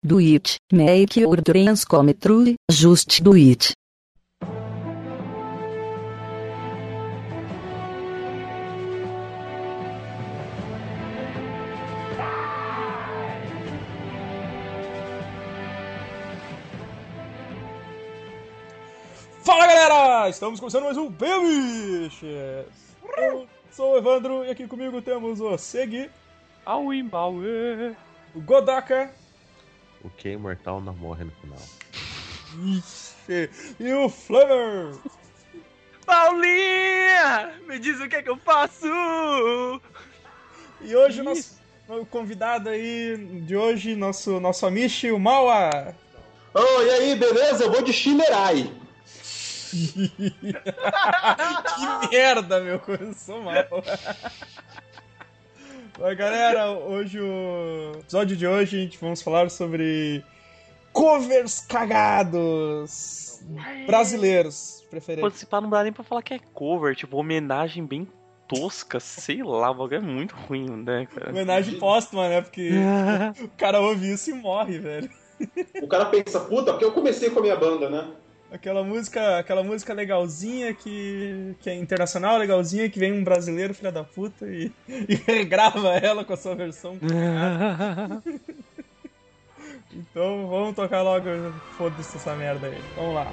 Do it, make your dreams come true, just do it. Fala galera! Estamos começando mais um Biches! Eu sou o Evandro e aqui comigo temos o Segui, Auimbaue. o Godaka O que é imortal não morre no final. Ixi, e o Flamer! Paulinha! Me diz o que é que eu faço! E hoje o nosso o convidado aí de hoje, nosso, nosso Amishi, o Maua! Ô, e aí, beleza? Eu vou de Shinerai. que merda, meu, começou mal. Mas galera, hoje o episódio de hoje a gente vamos falar sobre covers cagados brasileiros, preferência. se pá, não dá nem pra falar que é cover, tipo, homenagem bem tosca, sei lá, o bagulho é muito ruim, né, cara? Homenagem póstuma, né? Porque o cara ouve isso e morre, velho. O cara pensa, puta, porque eu comecei com a minha banda, né? Aquela música, aquela música legalzinha que, que é internacional, legalzinha, que vem um brasileiro, filha da puta, e, e regrava ela com a sua versão. Então vamos tocar logo, foda-se essa merda aí. Vamos lá.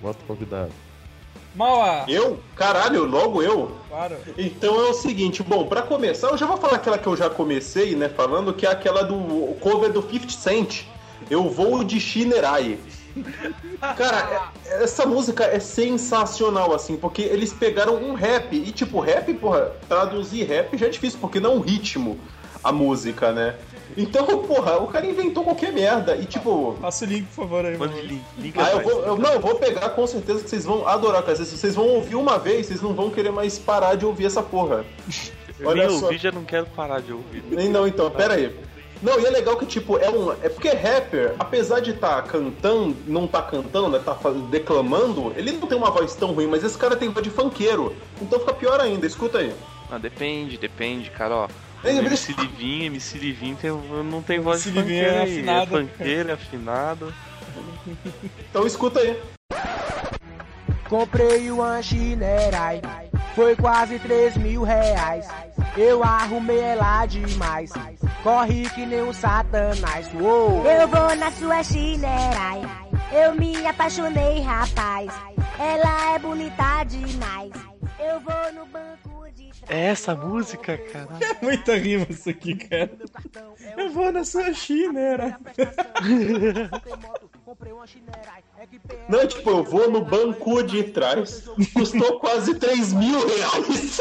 Bota o convidado. Maua! Eu? Caralho, logo eu? Claro. Então é o seguinte, bom, pra começar, eu já vou falar aquela que eu já comecei, né, falando, que é aquela do cover do 50 Cent. Eu vou de Shinerai. Cara, é- essa música é sensacional, assim, porque eles pegaram um rap, e tipo, rap, porra, traduzir rap já é difícil, porque não é um ritmo a música, né? Então, porra, o cara inventou qualquer merda, e tipo, Passa o link, por favor, aí, Maua. link, link Ah, eu vou, eu- não, eu vou pegar com certeza que vocês vão adorar, cara. Se vocês vão ouvir uma vez, vocês não vão querer mais parar de ouvir essa porra. Eu olha nem só. ouvi, já não quero parar de ouvir. Nem não, então, pera aí. Não, e é legal que, tipo, é um. É porque rapper, apesar de estar cantando, não tá cantando, né? Tá declamando, ele não tem uma voz tão ruim, mas esse cara tem voz de funkeiro. Então fica pior ainda, escuta aí. Ah, depende, depende, cara, ó. O mas- MC Livinho, MC Livinho tem, não tem voz de MC funkeiro é aí. afinado. É funkeiro, é afinado. Então escuta aí. Comprei uma Shinerai, foi quase 3 mil reais. Eu arrumei ela demais, corre que nem um satanás. Uou. Eu vou na sua chinerai. Eu me apaixonei, rapaz. Ela é bonita demais. Eu vou no banco de. É essa música, cara. Muita rima isso aqui, cara. Eu vou na sua chinera. Não, tipo, eu vou no banco de trás. Custou quase 3 mil reais.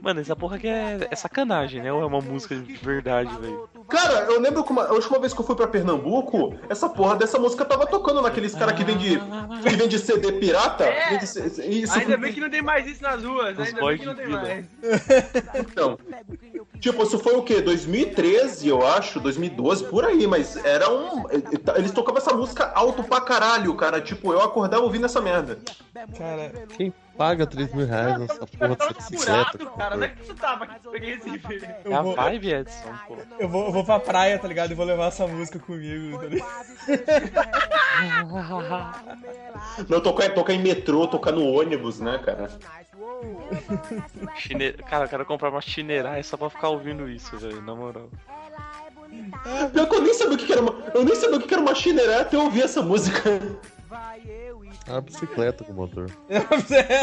Mano, essa porra aqui é, é sacanagem, né? Ou é uma música de verdade, velho? Cara, eu lembro que uma, a última vez que eu fui pra Pernambuco, essa porra dessa música tava tocando naqueles caras que vende, que vende CD pirata. É. Vende Isso, Ainda bem que não tem mais isso nas ruas, Os ainda bem que não tem mais. Então, tipo, isso foi o quê? 2013, eu acho, 2012, por aí, mas era um. Eles tocavam essa música alto pra caralho, cara. Tipo, eu acordava ouvindo essa merda. Cara, Quem paga 3 mil reais nessa porra dessa bicicleta? furado, cara. Onde é que Peguei esse vídeo. É a eu vou, vibe, Edson, pô. eu, vou, eu vou pra praia, tá ligado? E vou levar essa música comigo, tá ligado? Não, tocar, tocar em metrô, tocar no ônibus, né, cara? Chine... Cara, eu quero comprar uma chinerai só pra ficar ouvindo isso, velho, na moral. É. Pior que eu nem sabia o que era uma. Eu nem sabia o que era uma chineré até eu ouvir essa música. É uma bicicleta com motor.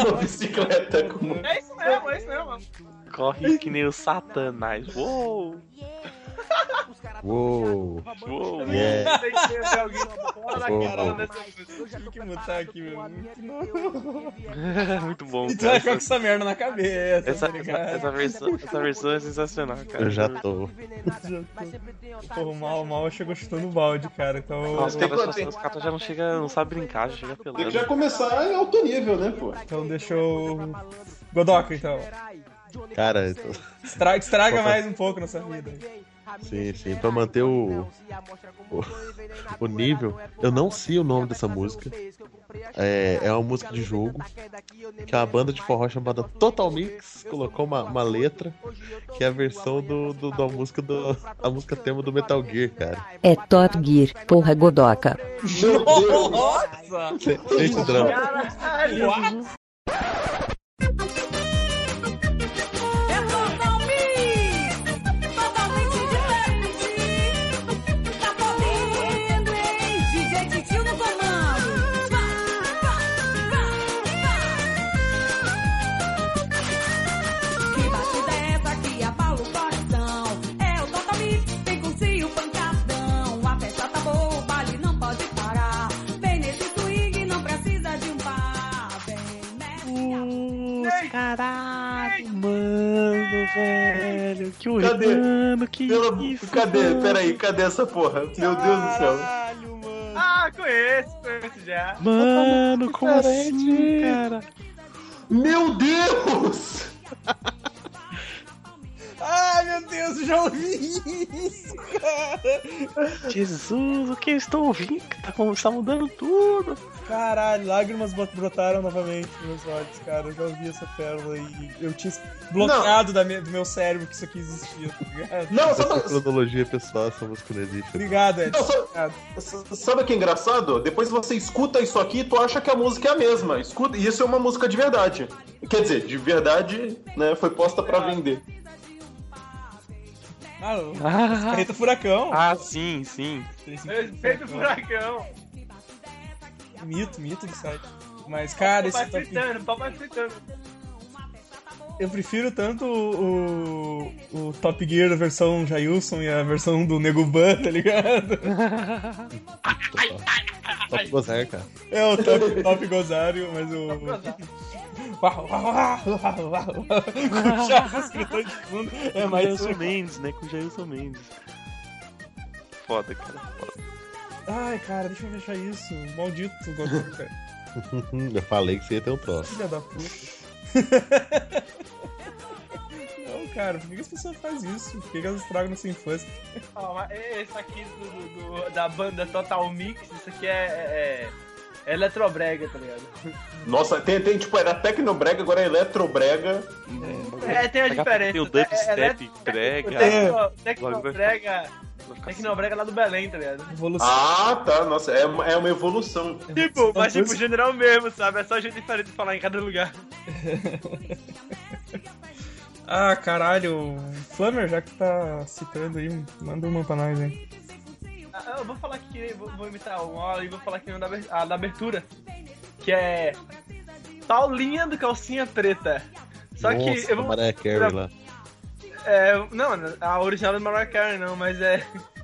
Uma bicicleta com. É isso mesmo, é isso mesmo. Corre que nem o satanás. Uou! Uou. Uou. Yeah. Tem que ter alguém fora da Uou. cara dessa música. Tem que mutar aqui, meu. Muito bom. E tu vai cara. ficar com essa merda na cabeça, Essa, tá essa, ligado? essa versão, essa versão é sensacional, cara. Eu já tô. Pô, o mal, mal chegou chutando o balde, cara. Então, Os tem caras, que- os caras já não chega, não sabe brincar, já chega Tem que pelando. já começar em alto nível, né, pô? então deixa eu. Godoka, então. Cara, tô- Estraga, estraga mais um pouco nessa vida. sim, sim. Pra manter o, o, o nível, eu não sei o nome dessa música. É, é uma música de jogo. Que é uma banda de forró chamada Total Mix colocou uma, uma letra que é a versão do, do- da música do. A música tema do Metal Gear, cara. É Top Gear, porra Deus! Nossa! Esse drama. Caralho! Caralho, mano, velho. Que horrível. Cadê? Mano, que Pelo... isso, Cadê? mano. Peraí, cadê essa porra? Meu Deus do céu. Caralho, mano. Ah, conheço, conheço já. Mano, como assim, cara? Meu Deus! Ai, meu Deus, eu já ouvi isso, cara. Jesus, o que eu estou ouvindo? Tá, está mudando tudo. Caralho, lágrimas brotaram novamente nos meus olhos, cara. Eu já ouvi essa pérola e eu tinha bloqueado da minha- do meu cérebro que isso aqui existia, tá ligado? Não, Essa sabe, cronologia pessoal, essa música não existe. Obrigado, Ed. Não, sabe o que é engraçado? Depois você escuta isso aqui e tu acha que a música é a mesma. Escuta, e isso é uma música de verdade. Quer dizer, de verdade, né? Foi posta pra vender. Ah, o Ah, Carreta Furacão. ah, sim, sim. Respeito o furacão. Mito, mito do site. Mas, cara, esse Papai top... fritando, papai fritando. eu prefiro tanto o, o, o Top Gear da versão Jailson e a versão do Nego Ban, tá ligado? Top gozar, cara. É o Top, top Gozário, mas o. Com o Chaves gritando de fundo é Com mais Jailson um. Mendes, né? Com Jailson Mendes. Foda, cara. Foda. Ai, cara, deixa eu fechar isso. Maldito Godoka. Eu falei que você ia ter um troço. Filha da puta. Não, cara, por que as pessoas fazem isso? Por que elas estragam nossa infância? Mas esse aqui do, do- do- da banda Total Mix, isso aqui é, é, é Eletrobrega, tá ligado? Nossa, tem, tem tipo, era Tecnobrega, agora é Eletrobrega. É, tem a diferença. Tem o É- é dubstep, brega. É. Tecnobrega, Vai ficar Tecnobrega lá do Belém, tá ligado? Evolução. Ah, tá. Nossa, é uma, é uma evolução. Tipo, mas tipo, general mesmo, sabe? É só jeito diferente de falar em cada lugar. Ah, caralho. Flammer, já que tá citando aí, manda uma pra nós, hein? Ah, Eu vou falar aqui, vou, vou imitar uma e vou falar aqui uma da, a da abertura. Que é. Paulinha do calcinha preta. Só Nossa, que eu vou. Mariah Carey lá. É, não, a original do Mariah Carey não, mas é.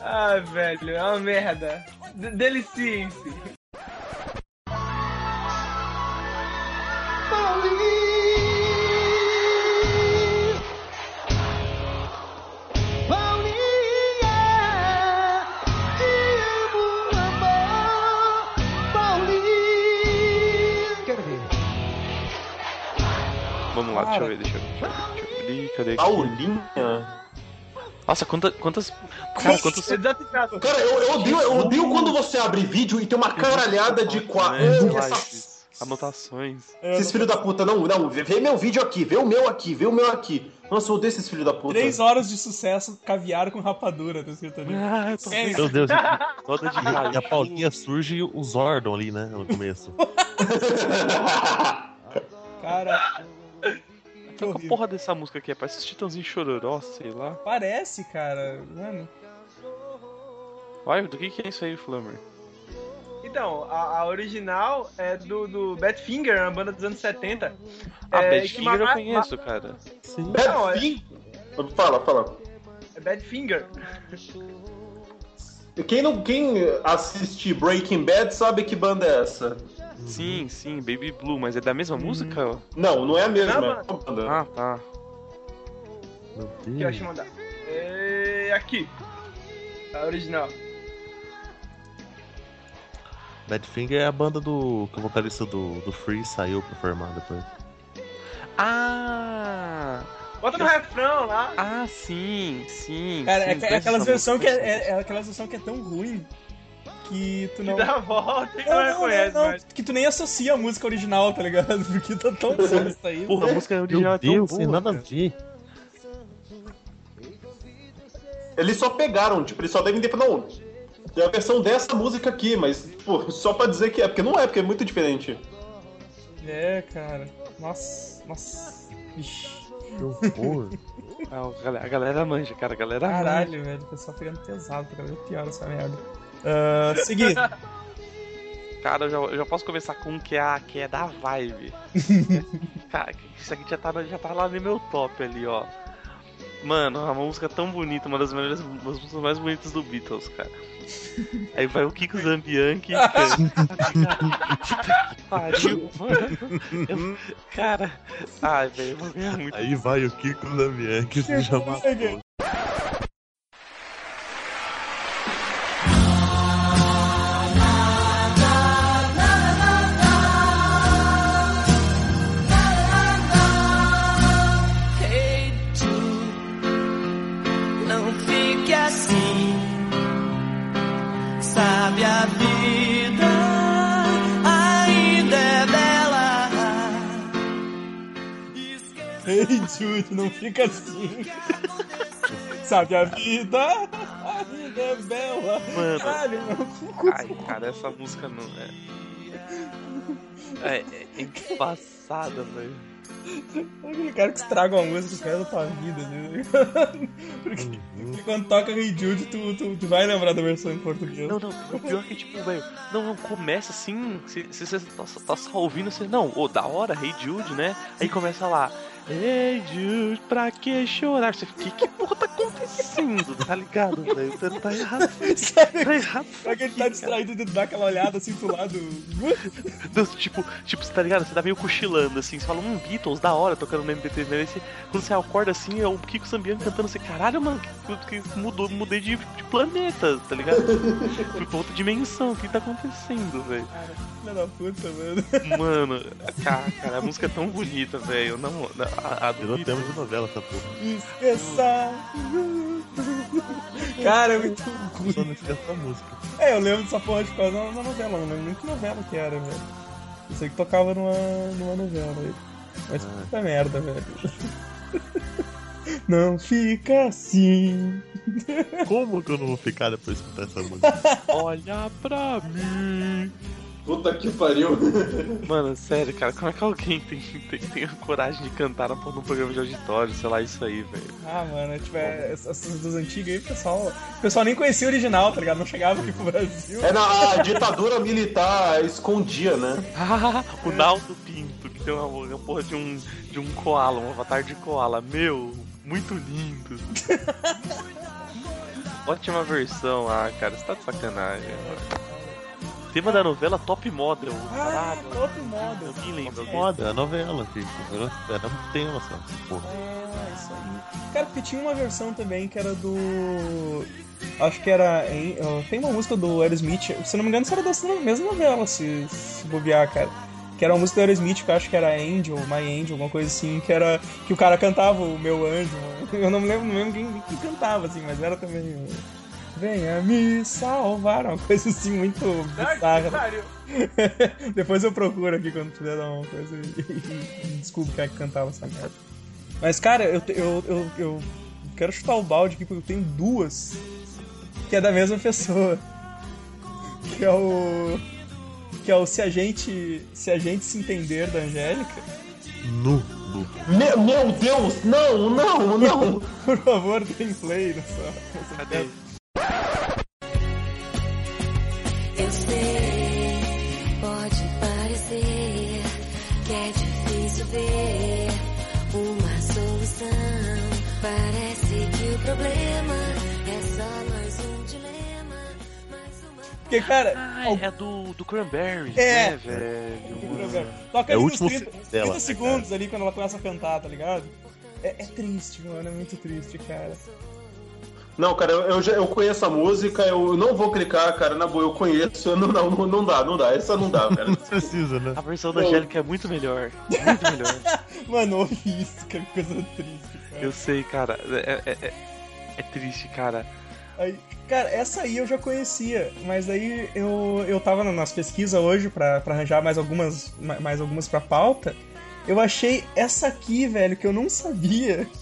Ah, velho, é uma merda. D Deliciem-se. Vamos lá, deixa eu ver, deixa eu ver. Deixa eu ver. Cadê? Paulinha? Nossa, quanta, quantas. Cara, quantos. Cara, eu, eu, odeio, eu odeio quando você abre vídeo e tem uma caralhada de qua... né, Hum, essa- Anotações. Esses filhos da puta, não, não, vê meu vídeo aqui, vê o meu aqui, vê o meu aqui. Nossa, eu odeio esses filhos da puta. Três horas de sucesso, caviar com rapadura, tá escrito ali. Ah, tô É, Meu Deus, toda de e a. Paulinha surge o Zordon ali, né? No começo. Cara. Que horrível. porra dessa música aqui? é? Parece Titãozinho Chororó, sei lá. Parece, cara. Mano. Vai, do que que é isso aí, Flammer? Então, a, a original é do, do Badfinger, uma banda dos anos 70. Ah, é, Badfinger ma- eu ma- conheço, cara. Sim. Não, é- Badfinger? Fala, fala. É Badfinger. Quem, não, quem assiste Breaking Bad sabe que banda é essa. Sim, sim, Baby Blue, mas é da mesma música? Não, não é a mesma. É. Ah, tá. Meu Deus. deixa eu mandar. É aqui. A original. Badfinger é a banda do. que o vocalista do, do Free saiu pra formar depois. Ah! Bota no refrão lá. Ah, sim, sim. Cara, sim, é, é aquelas que é, é, é aquelas versão que é tão ruim que tu Que não. dá a volta e Não, não não, reconhece não, mais. que tu nem associa a música original, tá ligado? Porque tá tão bosta aí. Porra, a música original Meu é tão Deus, boa. sem nada a ver. Eles só pegaram, tipo, eles só devem ter falado, não, tem a versão dessa música aqui, mas, pô, só pra dizer que é, porque não é, porque é muito diferente. É, cara. Nossa, nossa. Ixi. Que horror. A galera- manja, cara, a galera manja. Caralho, velho. O pessoal pegando pesado, tá cada vez pior essa merda. Ah, seguir. Cara, eu já, eu já posso começar com um que é, a- que é da vibe. cara, isso aqui já tá, já tá lá no meu top ali, ó. Mano, uma música tão bonita, uma das melhores das músicas mais bonitas do Beatles, cara. Aí vai o Kiko Zambianchi. cara. Que pariu, mano. Eu- cara, ai, velho, eu vou ganhar muito. Aí vai o Kiko Damian que se chama. Ei, Jude, não fica assim. Sabe a vida ainda é bela. Mano. Caralho. Ai, cara, essa música não é. É, é embaçada, velho. Aquele cara que estraga uma música, caras da tua vida, né? Porque, porque quando toca Hey Jude, tu, tu, tu vai lembrar da versão em português. Não, não, o pior é que, tipo, velho, não, não, começa assim, se, se você tá, tá só ouvindo, você, não, ô, da hora, Hey Jude, né? Aí começa lá, Hey Jude, pra que chorar? Você fica, que, que porra tá acontecendo, tá ligado, velho? Você tá errado, Sério? tá errado. Pra que ele tá distraído de dar aquela olhada assim pro lado. Deus, tipo, tipo, você tá ligado? Você tá meio cochilando, assim, você fala, hum, Beatles, da hora, tocando no MPT, né? Você- quando você acorda assim, é o Kiko Sambiano cantando assim, caralho, mano, que, que mudou, mudei de, de planeta, tá ligado? Pra outra dimensão, o que tá acontecendo, velho? Filha da puta, mano. Mano, cara, cara, a música é tão bonita, velho. Não, a, a do Virou tema de novela essa porra. Esqueça. Cara, é muito ruim. Só não essa música. É, eu lembro dessa porra de causa de uma novela, não lembro nem que novela que era, velho. Eu sei que tocava numa, numa novela aí. Mas Ah. puta merda, velho. Não fica assim. Como que eu não vou ficar depois de escutar essa música? Olha pra mim. Puta que pariu. Mano, sério, cara, como é que alguém tem, tem, tem a coragem de cantar de um programa de auditório, sei lá, isso aí, velho? Ah, mano, tipo, é, essas das antigas aí, o pessoal, o pessoal nem conhecia o original, tá ligado? Não chegava aqui pro Brasil. É na a ditadura militar escondia, né? Ah, o Naldo Pinto, que tem uma, uma porra de um, de um koala, um avatar de koala. Meu, muito lindo. Ótima versão, ah, cara, você tá de sacanagem. mano. Tema da novela Top Model. Ah, Caralho. top model. Alguém lembra? Alguém? Foda, é a novela, filho. Era um tema só. Porra. Ah, isso aí. Cara, porque tinha uma versão também que era do. Acho que era. em- Tem uma música do Aerosmith, se não me engano, isso era dessa mesma novela, se, se bobear, cara. Que era uma música do Aerosmith, que eu acho que era Angel, My Angel, alguma coisa assim, que era. Que o cara cantava o meu anjo. Eu não me lembro, não lembro quem, quem cantava, assim, mas era também. Venha me salvar, uma coisa assim muito bizarra. Depois eu procuro aqui quando tiver dar uma coisa e, e, e descubro quem é que cantava essa merda. Mas, cara, eu, eu, eu, eu quero chutar o balde aqui porque eu tenho duas que é da mesma pessoa. Que é o. Que é o Se a gente. Se a gente se entender da Angélica. Nu, nu. Meu, meu Deus, não, não, não. Por favor, tem play nessa. nessa Cadê? Eu sei, pode parecer que é difícil ver uma solução. Parece que o problema é só mais um dilema. Mais. Porque, cara. Ai, é do, do Cranberries, é. Né, velho? É o último. 30, segundos ali quando ela começa a cantar, tá ligado? É, é triste, mano, é muito triste, cara. Não, cara, eu, eu, já, eu conheço a música, eu não vou clicar, cara, na boa, eu conheço, eu não, não, não dá, não dá, essa não dá, cara. Precisa, né? A versão da Angélica é muito melhor. Muito melhor. Mano, ouve isso, cara, que coisa triste, cara. Eu sei, cara. É, é, é, é triste, cara. Aí, cara, essa aí eu já conhecia, mas aí eu, eu tava nas pesquisas hoje pra, pra arranjar mais algumas, ma- mais algumas pra pauta. Eu achei essa aqui, velho, que eu não sabia.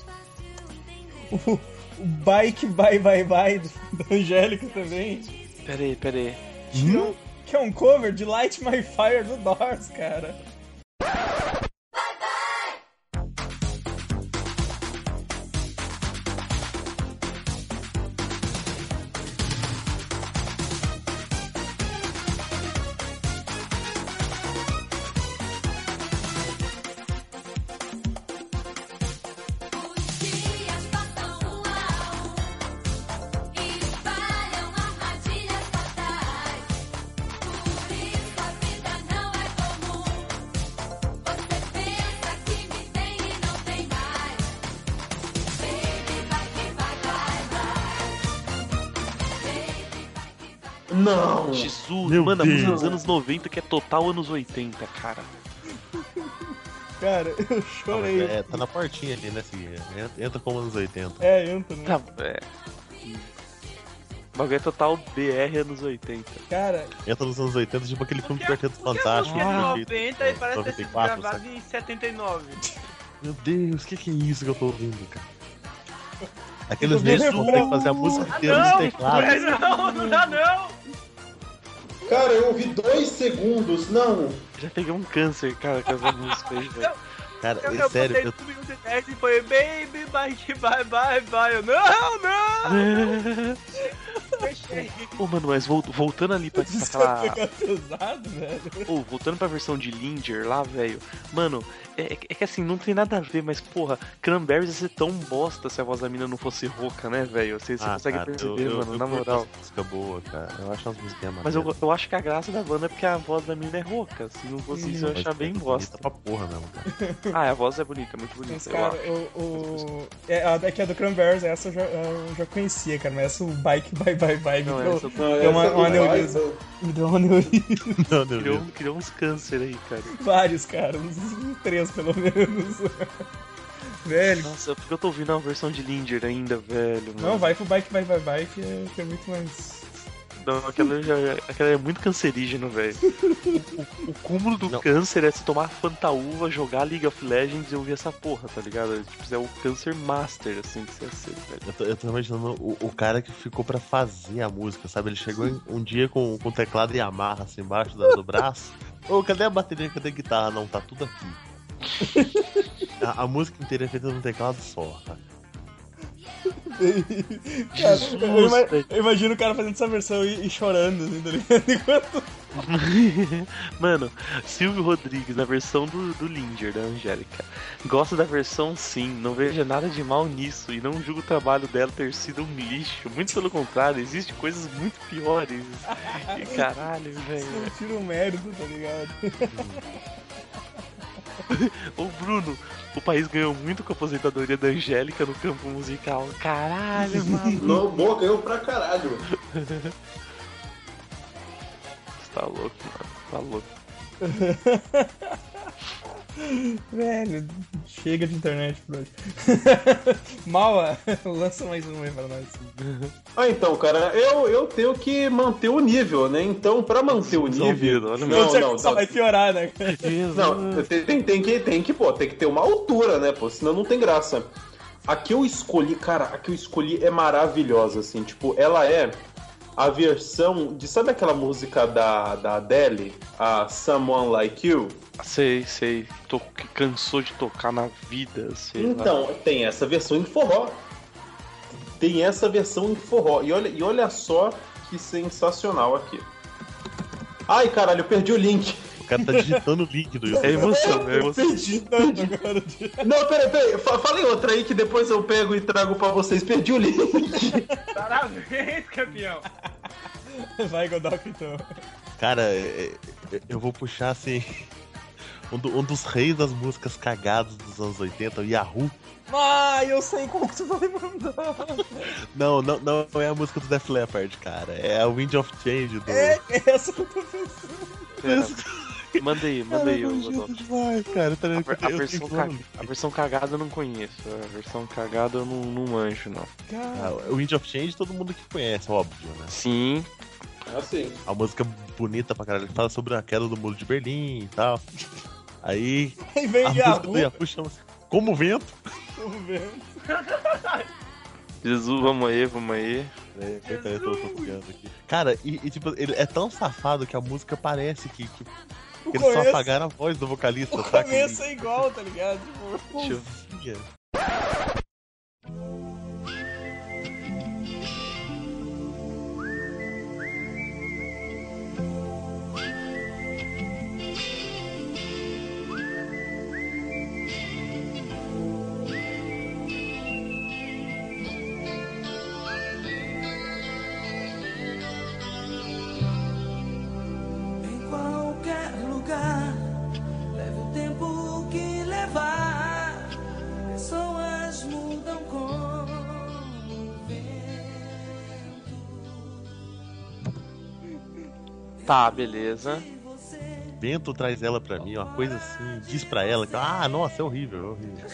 O, o Bike Bye Bye Bye do- da Angélica também. Pera aí, pera aí. Que, é um, que é um cover de Light My Fire do Doors, cara. Jesus, Meu mano, a música Deus. dos anos 90 que é total anos 80, cara. Cara, eu chorei. É, tá na portinha ali, né, Seguinha? Entra, como anos 80. É, entra, né? Tá, é. O bagulho é total BR anos 80. Cara, Entra nos anos 80, tipo aquele filme do Quarteto Fantástico. é de aquele jeito, 90 e parece ter sido 94, gravado sabe? em 79. Meu Deus, o que, que é isso que eu tô ouvindo, cara? Aqueles Tô vezes que vendo. conseguem fazer a música Ah, inteira nos não! teclados. Não, não dá não! Cara, eu ouvi dois segundos, não! Já peguei um câncer, cara, com essa música aí, velho. Cara, Eu, é eu sério, eu, 1 minuto e 10 e foi Baby, bye, bye, bye, bye. Eu, não, não! Fechei. Pô, mano, mas vol- voltando ali pra isso aquela. vai pegar pesado, velho. Pô, voltando pra versão de Linger lá, velho. Mano, é, é que assim, não tem nada a ver, mas porra, Cranberries ia ser tão bosta se a voz da mina não fosse rouca, né, velho? Você, você ah, consegue cara, perceber, eu, eu, mano, eu na curto moral. música boa, cara. Eu acho as músicas Mas eu, eu acho que a graça da banda é porque a voz da mina é rouca. Se não fosse isso, eu ia achar bem é bosta. bonita pra porra mesmo, cara. Ah, a voz é bonita, muito bonita. Mas, eu cara, o. o... É, a daqui é do Cranberries, essa eu já, eu já conhecia, cara, mas essa o Bike Bye Bye Bye me Não, deu, essa Não, deu uma, uma aneurisma. Me deu uma aneurisma. Criou, criou uns câncer aí, cara. Vários, cara, uns três pelo menos. Velho, Nossa, porque eu tô ouvindo a versão de Linger ainda, velho. Mano. não, vai pro Bike Bye Bye Bye que é, que é muito mais. Não, aquela, já, aquela é muito cancerígeno, velho. O, o, o cúmulo do Não. câncer é se tomar fantaúva, jogar League of Legends e ouvir essa porra, tá ligado? Tipo, é o câncer master, assim, que você ser, velho. Eu tô, eu tô imaginando o, o cara que ficou pra fazer a música, sabe? Ele chegou em- um dia com, com o teclado e amarra assim embaixo do, do braço. Ô, cadê a bateria? Cadê a guitarra? Não, tá tudo aqui. A, a música inteira é feita num teclado só, tá? Cara, eu, eu imagino o cara fazendo essa versão e, e chorando, assim, tá ligado? Enquanto. Mano, Silvio Rodrigues, na versão do, do Linger, da Angélica. Gosto da versão sim, não vejo nada de mal nisso e não julgo o trabalho dela ter sido um lixo. Muito pelo contrário, existem coisas muito piores. E caralho, velho. Não tira o mérito, tá ligado? Ô Bruno, o país ganhou muito com a aposentadoria da Angélica no campo musical. Caralho, mano. Não, boa, ganhou pra caralho. Você tá louco, mano. Tá louco. Velho, chega de internet por hoje. Mala, lança mais um aí pra nós. Ah, então, cara, eu, eu tenho que manter o nível, né? Então, pra manter o nível. Não, Só- não, só não. vai piorar, né? Não, tem, tem, tem que, tem que, pô, tem que ter uma altura, né, pô? Senão não tem graça. A que eu escolhi, cara, a que eu escolhi é maravilhosa, assim. Tipo, ela é a versão de. Sabe aquela música da, da Adele? A Someone Like You? Sei, sei. Tô, que cansou de tocar na vida, sei lá. Então, tem essa versão em forró. Tem essa versão em forró. E olha, e olha só que sensacional aqui. Ai, caralho, eu perdi o link. O cara tá digitando o link do É YouTube. emoção, é emoção. Perdi, perdi. Agora Não, peraí, peraí. Fa- Fala em outra aí que depois eu pego e trago pra vocês. Perdi o link. Parabéns, campeão! Vai, Godoka, então. Cara, é- é- eu vou puxar assim. Um, do- um dos reis das músicas cagadas dos anos 80, o Yahoo. Ah, eu sei como que tu vai mandar. Não, não, não é a música do Def Leppard, cara. É a Wind of Change do. É essa que eu tô pensando. Pera, manda aí, manda aí, ô Cara, cara. Tá A, Eu versão a versão cagada eu não conheço. A versão cagada eu não, não manjo, não. Ah, o Wind of Change todo mundo que conhece, óbvio, né? Sim. Assim. A música bonita pra caralho. Ele fala sobre a queda do muro de Berlim e tal. Aí. Aí vem a Yahoo. música do Yahoo chama-se Como o Vento. Vamos ver. Jesus, vamos aí, vamos aí. É, peraí, eu tô, tô aqui. Cara, e, e, tipo, ele é tão safado que a música parece que, que, O eles só apagaram a voz do vocalista, O tá? começo é igual, tá ligado? Tipo, Deixa eu Tá, beleza. Vento traz ela pra mim, uma coisa assim, diz pra ela que, ah, nossa, é horrível, é horrível.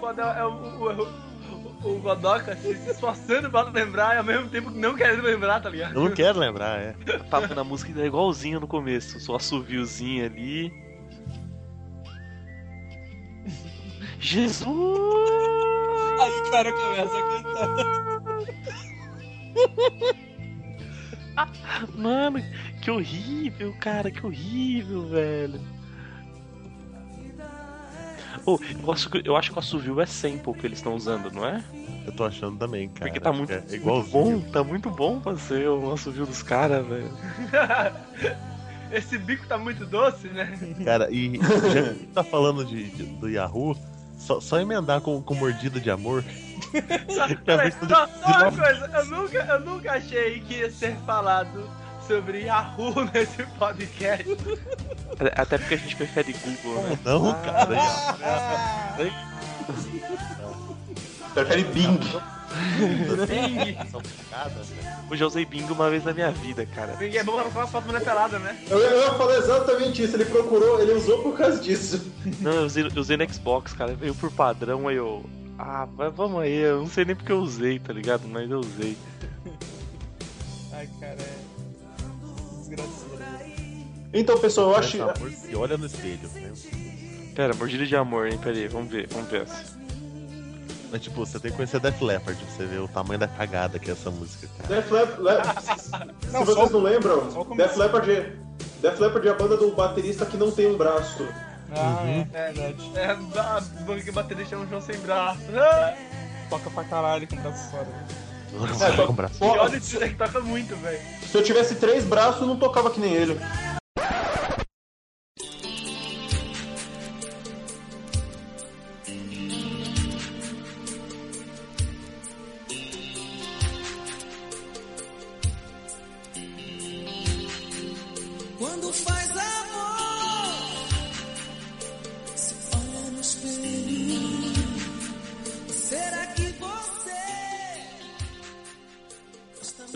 Foda é o, o, o, o Godoka se esforçando pra lembrar e ao mesmo tempo não querendo lembrar, tá ligado? Eu não quero lembrar, é. Tava na música é igualzinho no começo, só assoviozinho ali. Jesus! Aí o cara começa a cantar. Mano, que horrível, cara, que horrível, velho. Oh, eu, acho que, eu acho que o assovio é sample que eles estão usando, não é? Eu tô achando também, cara. Porque tá muito, é muito igualzinho. bom, tá muito bom pra ser o assovio dos caras, velho. Esse bico tá muito doce, né? Cara, e já que tá falando de, de- do Yahoo, só, só emendar com, com mordida de amor. Só, peraí, só, uma coisa, eu nunca, eu nunca achei que ia ser falado sobre Yahoo nesse podcast. Até porque a gente prefere Google, né? Não, cara. Prefere Bing. Bing. Eu já usei Bing uma vez na minha vida, cara. Bing é bom pra falar foto mulher pelada, né? Eu, eu ia falar exatamente isso. Ele procurou, ele usou por causa disso. Não, eu usei, eu usei no Xbox, cara. Veio por padrão, aí eu. Ah, vai- vamos aí. Eu não sei nem porque eu usei, tá ligado? Mas eu usei. Ai, cara, é. Desgraçado. Então, pessoal, eu acho. Se olha no espelho. Né? Pera, mordida de amor, hein? Pera aí, vamos ver, vamos ver essa. Mas, tipo, você tem que conhecer Def Leppard pra você ver o tamanho da cagada que é essa música, cara. Def Leppard. Le- se Não, vocês só- não lembram. Def Leppard, é- Def Leppard é a banda do baterista que não tem um braço. Ah, Uhum. é verdade. É, a banca baterista é um João sem braço. Ah, Toca pra caralho com o braço fora. Nossa, É, com o braço. Olha é que toca muito, velho. Se eu tivesse três braços, eu não tocava que nem ele.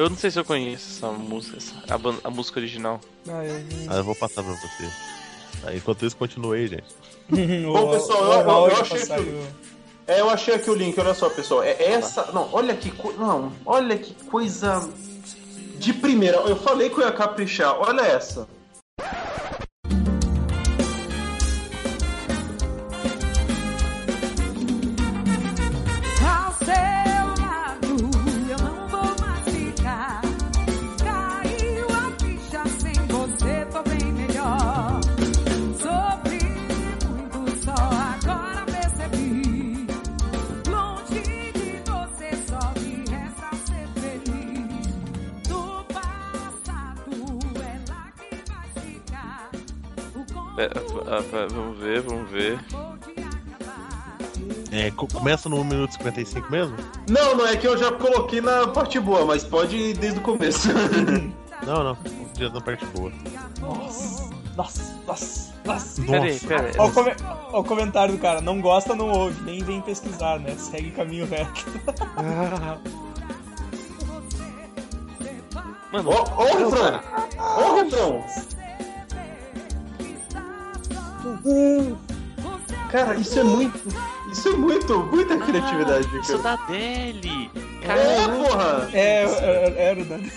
Eu não sei se eu conheço essa música, essa- a, a música original. Ah, eu... Ah, eu vou passar pra você. Enquanto isso, continue aí, gente. Bom, pessoal, eu- eu- eu achei É, eu achei aqui o link, olha só, pessoal. É essa. Não, olha que co... Não, olha que coisa. De primeira, eu falei que eu ia caprichar, olha essa. Começa no 1 minuto e 55 mesmo? Não, não é que eu já coloquei na parte boa, mas pode ir desde o começo. Não, não. Já na parte boa. Nossa, nossa, nossa, nossa. Peraí, peraí. Ó o, come- o comentário do cara, não gosta, não ouve, nem vem pesquisar, né? Segue caminho reto. Mano, ó o refrão! O refrão! Cara, isso é muito. Isso é muito, muita criatividade, Isso cara. da Deli. É, Caramba. porra! É, era, era né?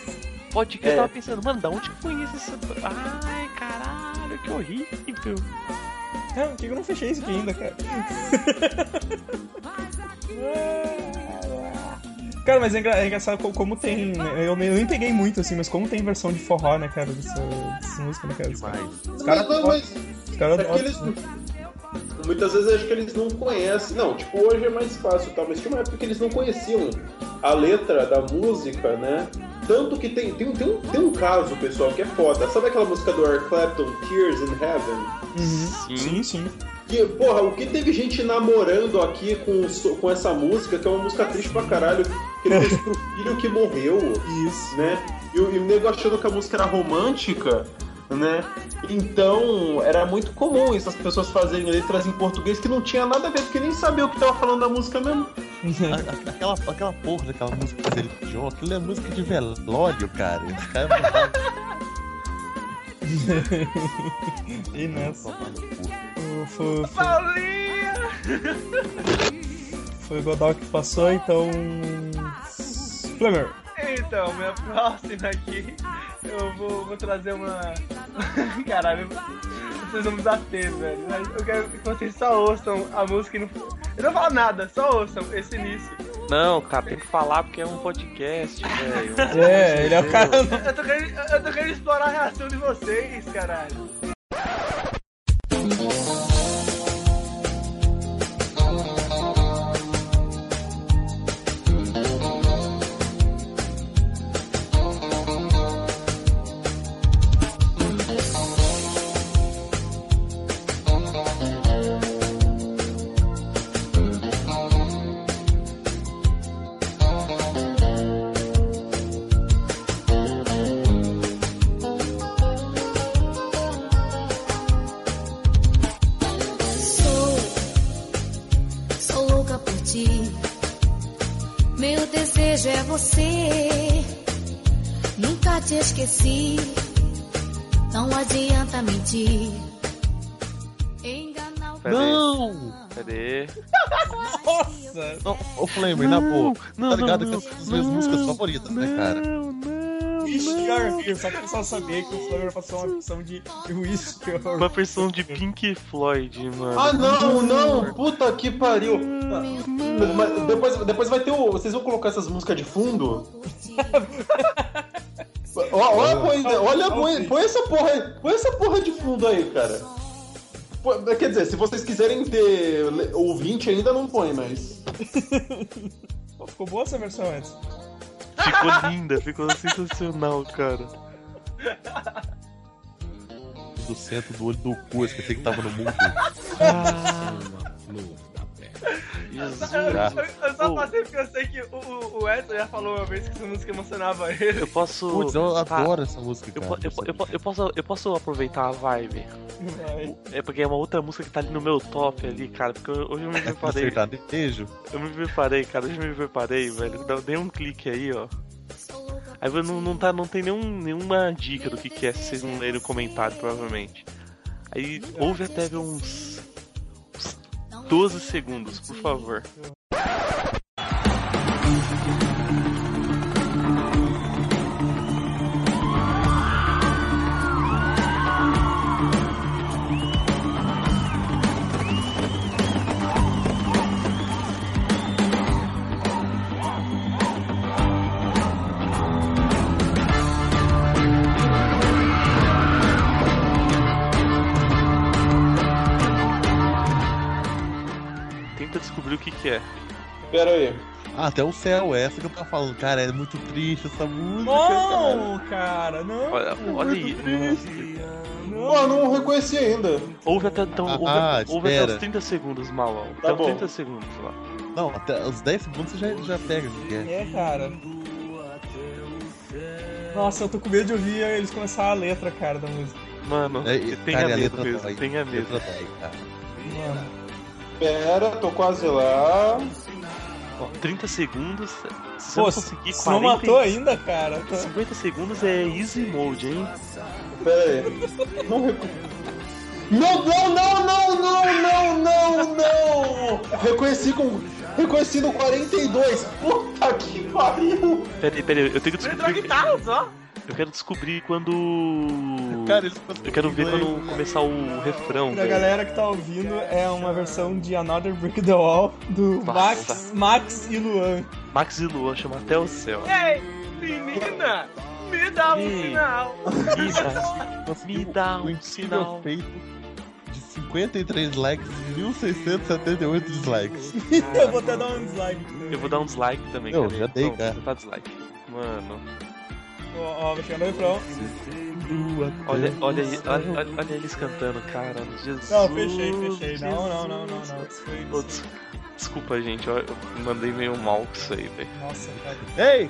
Pode que eu É. tava pensando, mano, da onde que eu conheço esse. Ai, caralho, que horrível. Cara, por que eu não fechei isso aqui ainda, cara? Cara, mas é, engra- é engraçado co- como tem. Eu nem, peguei muito, assim, mas como tem versão de forró, né, cara, dessa, dessa música, né, cara? Os caras. Os caras. Os caras. Muitas vezes acho que eles não conhecem. Não, tipo, hoje é mais fácil, tá? Mas tinha uma época que eles não conheciam a letra da música, né? Tanto que tem, tem, um- tem, um, tem um caso, pessoal, que é foda. Sabe aquela música do Eric Clapton, Tears in Heaven? Uhum. Sim, sim. Que, porra, o que teve gente namorando aqui com, com essa música, que é uma música triste pra caralho, que ele fez pro filho que morreu. Isso. Né? E, o- e o nego achando que a música era romântica, né? Então, era muito comum essas pessoas fazerem letras em português que não tinha nada a ver, porque nem sabia o que tava falando da música mesmo. Aquela, aquela porra daquela música dele de John, aquilo é música de velório, cara. Esse cara não tá e nessa. Foi, foi, Paulinha! foi o Godal que passou, então. Flamer. Então, minha próxima aqui, eu vou, vou trazer uma. Caralho, vocês vão me bater, velho. Mas eu quero que vocês só ouçam a música e não. Eu não falo nada, só ouçam esse início. Não, cara, tem que falar porque é um podcast, velho. É, ele é o cara. Eu tô, querendo, eu tô querendo explorar a reação de vocês, caralho. Mentir. Enganar o Pera. Não! Cadê? Nossa! Não, Flamer, na boa. não, tá ligado não, que essas são as minhas músicas favoritas, né, cara? Ixi, Garfield, só que o pessoal saber que o Flamer passou uma versão de Whisky. Uma versão de Pink Floyd, mano. Ah, não, não! Puta que pariu! Mas depois, depois vai ter o. Vocês vão colocar essas músicas de fundo? Olha, põe, olha põe, põe essa porra aí, põe essa porra de fundo aí, cara. Quer dizer, se vocês quiserem ter ouvinte ainda não põe, mas. Pô, Ficou boa essa versão antes. Ficou linda, ficou sensacional, cara. Do centro do olho do cu, esqueci que tava no mundo. Jesus. Eu, eu- eu só Ô, passei porque eu sei que o, o, o Edson já falou uma vez que essa música emocionava ele. Eu posso. Putz, eu adoro essa música, Eu, cara. eu, eu, eu posso, eu posso aproveitar a vibe? Vai. É porque é uma outra música que tá ali no meu top ali, cara. Porque eu- hoje eu me preparei. Sertanejo? Eu me preparei, cara. Hoje eu me preparei, velho. Dei um clique aí, ó. Aí não, não, tá, não tem nenhum, nenhuma dica do que, que é, se vocês não lerem o comentário, provavelmente. Aí ouve até ver uns 12 segundos, por favor. Descobrir o que, que é. Pera aí. Ah, até o céu, essa que eu tava falando, cara, é muito triste essa música. cara. Não, cara, não. Olha, olha aí. Pô, não reconheci ainda. Ouve até, então, Ah, ouve, ah, ouve até os 30 segundos, malão. Tá Até os bom. 30 segundos lá. Não, até os 10 segundos você já, já pega o que é. É, cara. Nossa, eu tô com medo de ouvir eles começar a letra, cara, da música. Mano, É, e- tenha cara, e a medo letra mesmo, tenha A letra dói, cara. Mano. Pera, tô quase lá. Ó, 30 segundos. Se Pô, eu se, conseguir se não 40, matou ainda, cara. 50 segundos é easy mode, hein? Pera aí. Não reco... Não, não, não, não, não, não, não, não! Reconheci com. Reconheci no 42. Puta que pariu! Peraí, peraí, eu tenho que Ele descobrir. guitarra só. Eu quero descobrir quando. Cara, eles Eu quero ver quando começar o refrão. Pra velho. galera que tá ouvindo, é uma versão de Another Brick the Wall do Nossa. Max, Max e Luan. Max e Luan chama até o céu. Ei, menina, me dá um Ei. sinal. Me dá um incrível sinal. feito de 53 likes e 1678 dislikes. eu vou até dar um dislike. Eu vou dar um dislike também, Eu cara. já dei, Não, cara. Vou dar dislike. Mano, Ó, no refrão. olha, olha, aí- olha, olha, olha eles cantando, cara. Jesus. Não, fechei, fechei. Não, não, não, não, não. Desculpa, gente, eu, eu mandei meio mal com isso aí, velho. Nossa, cara. Ei!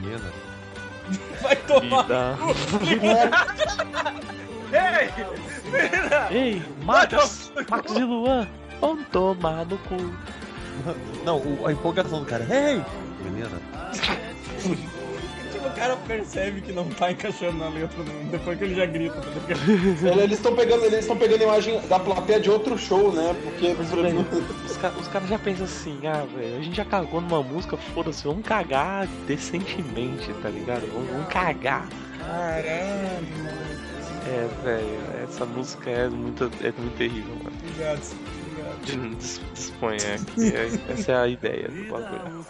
Menina. Vai tomar. Vida. Ei, menina. Ei, Max! Max e Luan! Vamos tomar no cu. Não, o- a empolgação do cara. Ei! Menina. O cara percebe que não tá encaixando na letra depois que ele já grita, tá? Eles estão pegando, eles estão pegando a imagem da plateia de outro show, né? Porque. velho, Os, ca- os caras já pensam assim, ah, velho, a gente já cagou numa música, foda-se, vamos cagar decentemente, tá ligado? Vamos, vamos cagar. Caralho. É, velho, essa música é muito, é muito terrível, mano. Obrigado, Disponha aqui, é- essa é a ideia do bagulho.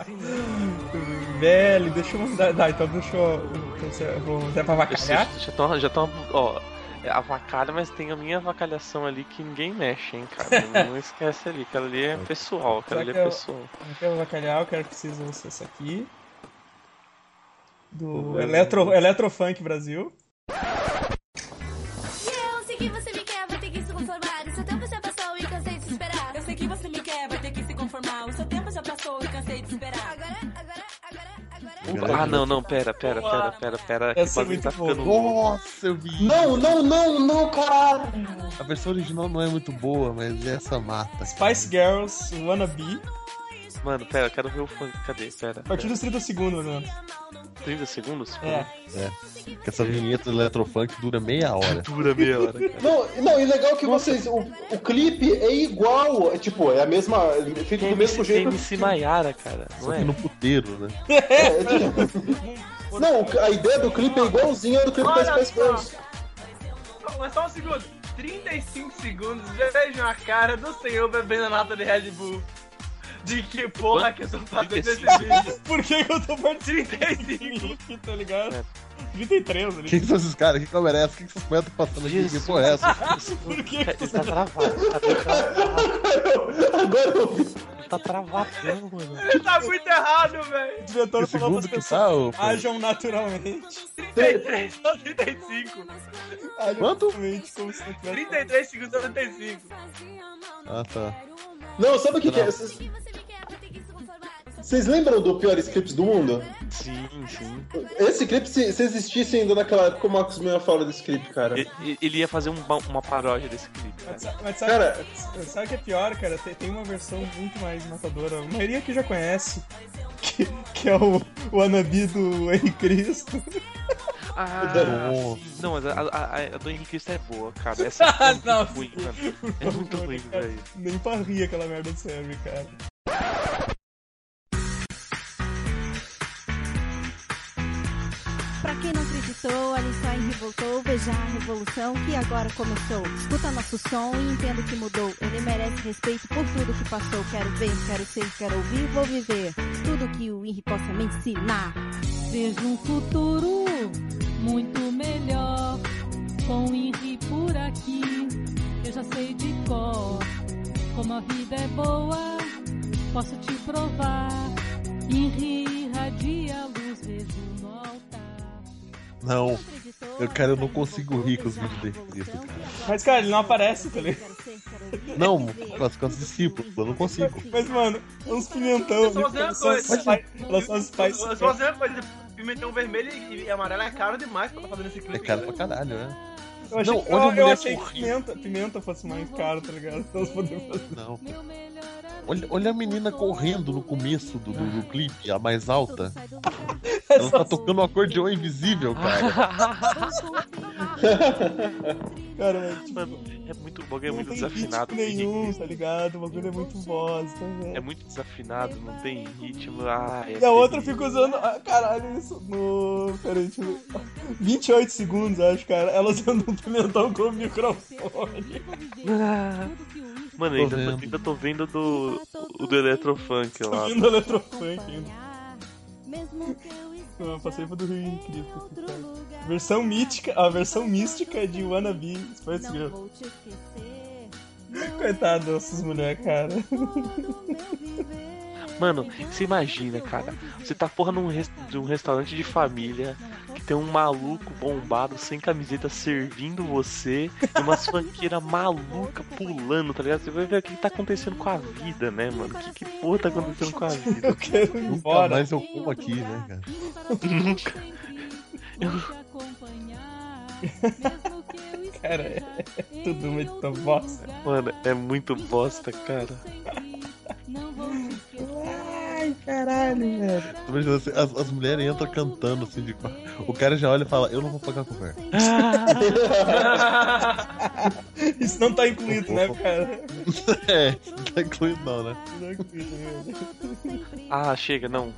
Velho, deixa eu mandar. Tá, então deixa eu. Então, vou até pra Eu sei, vacalhar. já estão, já tão, ó, é avacalha, mas tem a minha avacalhação ali que ninguém mexe, hein, cara. Não, esquece ali, aquela ali é pessoal, aquela ali é que eu- pessoal. Eu quero avacalhar, eu quero que vocês ouçam essa aqui. Do Eletro, Eletrofunk Brasil. Ah, não, não, pera, pera, pera, pera, pera. Essa o é bagulho muito tá boa. ficando. Nossa, eu vi. Não, não, não, não, caralho! A versão original não é muito boa, mas essa mata. Spice Girls Wannabe. Mano, pera, eu quero ver o funk. Cadê? Pera. A partir pera. dos 30 segundos, né? 30 segundos? É. É. Que essa vinheta do Eletrofunk dura meia hora. Dura meia hora, cara. Não, não, e legal que vocês. O, o clipe é igual, é, tipo, é a mesma. é feito Tem do mesmo MC, tem jeito. MC Maiara, cara, não Só é? que no puteiro, né? É, é tipo- Não, a ideia do clipe é igualzinha ao do clipe da Olha Spice só. Girls. Mas só um segundo. 35 segundos, vejam a cara do senhor bebendo a nata de Red Bull. De que porra que eu tô fazendo esse 35? vídeo? Por que que eu tô participando 35. tá ligado? É. 33 ali. Quem que são esses caras? Que câmera é essa? O que que estão passando aqui? Que porra é essa? Por que Ele tá travado, tá travado. Agora eu vi. Ele tá travadão, mano. Ele tá muito errado, velho. o diretor Que falou que pessoas tá, ajam naturalmente. 33 ou 35. Ajam Quanto? naturalmente, como se não tivesse... 33 segundos ou 35. Ah, tá. Não, sabe o que, que é? Vocês- Vocês lembram do Piores Clips do Mundo? Sim, sim. Esse clipe, se, se existisse ainda naquela época, o Marcos Mion fala desse clipe, cara. Ele, ele ia fazer um- uma paródia desse clipe, Mas, mas sabe, Cara- sabe o que é pior, cara? Tem, tem uma versão muito mais matadora. A maioria que já conhece. Que, que é o, o Anabi do Henrique Cristo. Ah, não, mas a, a, a- a do Henrique Cristo é boa, cara. Essa é muito Não, ruim, mano. É muito ruim, velho. Nem pra rir aquela merda serve, cara. Só em revoltou, veja a revolução que agora começou. Escuta nosso som e entenda que mudou. Ele merece respeito por tudo que passou. Quero ver, quero ser, quero ouvir, vou viver. Tudo que o Henry possa me ensinar. Vejo um futuro muito melhor com o Henry por aqui. Eu já sei de cor como a vida é boa, posso te provar. irradia a luz, vejo altar. Não, eu, cara, eu não consigo rir com os vídeos de Cristo, cara. Mas, cara, ele não aparece, tá ligado? Não, as, com as discípulos, eu não consigo. Mas, mano, é uns pimentão. Eles são a mesma Elas são coisa. as Elas são as a mesma coisa. Pimentão vermelho e, amarelo é caro demais pra tá fazendo esse clipe. É cara pra caralho, né? Eu achei, Não, que- eu, eu achei que pimenta, pimenta fosse mais caro, tá ligado? Elas poderem fazer. Não. Olha, olha a menina correndo no começo do, do, do clipe, a mais alta. Ela tá tocando um acordeão invisível, cara. Cara, mas, tipo, Mano, é muito, o bagulho é não muito tem desafinado. ritmo tem nenhum, tá ligado? O bagulho é muito bosta, velho. É muito desafinado, não tem ritmo. Ah, é E a outra fica usando. Ah, caralho, isso no. Peraí, deixa eu ver. 28 segundos, acho, cara. Ela usando um pimentão com o microfone. Mano, Tô ainda tô, vendo. ainda tô vendo do, o do Eletrofunk Tô lá. vindo eletrofunk ainda. Mesmo que eu Não, eu passei pro do Rio Incrível. Versão mítica, a versão mística de Wannabe Spice não Girl. Coitado dessas mulheres, cara. Mano, você imagina, cara. Você tá porra num res- de um restaurante de família que tem um maluco bombado sem camiseta servindo você e umas fanqueiras maluca pulando, tá ligado? Você vai ver o que tá acontecendo com a vida, né, mano? Que, que porra tá acontecendo com a vida? Eu quero ir Nunca embora. mais eu como aqui, né, cara? Nunca. Eu- Cara, é tudo muito bosta. Mano, é muito bosta, cara. Ai, caralho, velho. Assim, As, as mulheres entram cantando assim de O cara já olha e fala, eu não vou pagar comer. Isso não tá incluído, né, cara? é, não tá incluído não, né? Não tá incluído, velho. Ah, chega, não.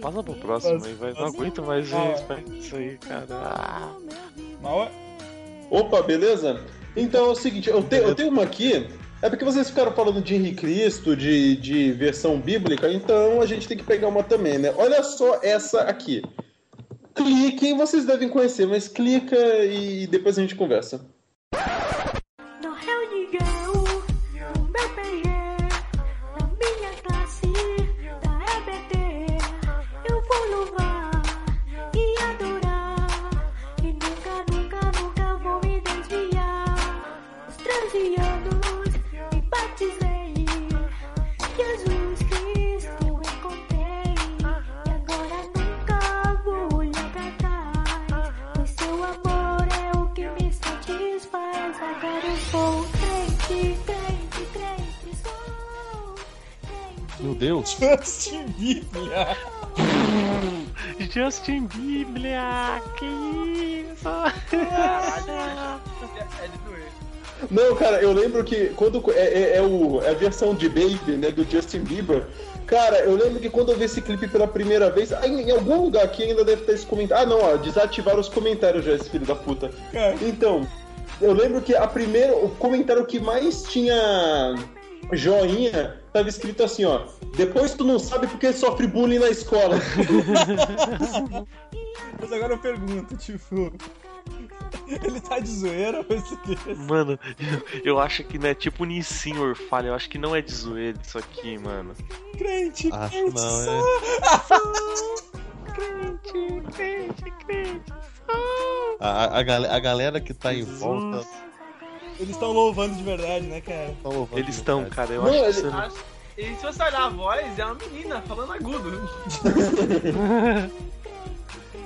Passa pro próximo aí, vai. Não aguento mais Ah. isso- aí, cara. Ah. Mal é- Opa, beleza? Então é o seguinte, eu, te- eu tenho uma aqui. É porque vocês ficaram falando de Henrique Cristo, de, de versão bíblica, então a gente tem que pegar uma também, né? Olha só essa aqui. Cliquem, vocês devem conhecer, mas clica e depois a gente conversa. Justin Bieber. Justin Bíblia, que isso? É de doer. Não, cara, eu lembro que quando é, é- é o, é a versão de Baby, né, do Justin Bieber. Cara, eu lembro que quando eu vi esse clipe pela primeira vez, ah, em, em algum lugar aqui ainda deve ter esse comentário. Ah, não, ó, desativaram os comentários já, esse filho da puta. Cara. Então, eu lembro que a primeira, o comentário que mais tinha joinha tava escrito assim, ó. Depois tu não sabe porque sofre bullying na escola. Mas agora eu pergunto, tipo. Ele tá de zoeira ou isso aqui? Mano, eu, acho que não é tipo Nissin Orfalho, eu acho que não é de zoeira isso aqui, mano. Crente, Acho crente, não, só. Crente, crente, crente. A, a, a galera que tá em volta Eles estão louvando de verdade, né, cara? tá Eles estão, cara, eu Não, acho que ele- você não... Ah, E se você olhar a voz, é uma menina falando agudo.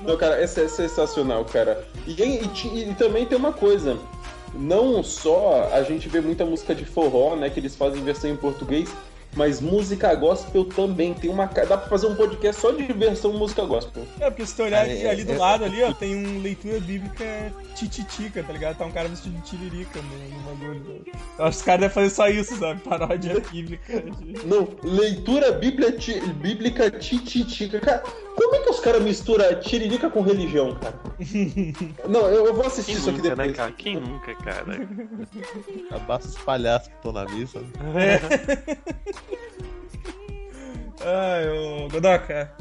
Não, cara, essa é sensacional, cara. E, e e também tem uma coisa. Não só a gente vê muita música de forró, né? Que eles fazem versão em português, mas música gospel também. Tem uma. Dá pra fazer um podcast só de versão música gospel. É, porque se tu olhar Ah, ali, é, ali do é, lado, ali, ó, tem um leitura bíblica tititica, tá ligado? Tá um cara vestido de tiririca no, no bagulho. Eu acho que os caras devem fazer só isso, sabe? Paródia bíblica. Não, leitura bíblia ti- bíblica tititica. Cara, como é que os caras misturam tiririca com religião, cara? Não, eu, eu vou assistir Quem isso aqui nunca, depois. né, cara? Quem nunca, cara? Abraça os palhaços que estão na missa. Ai, ô, Godoka.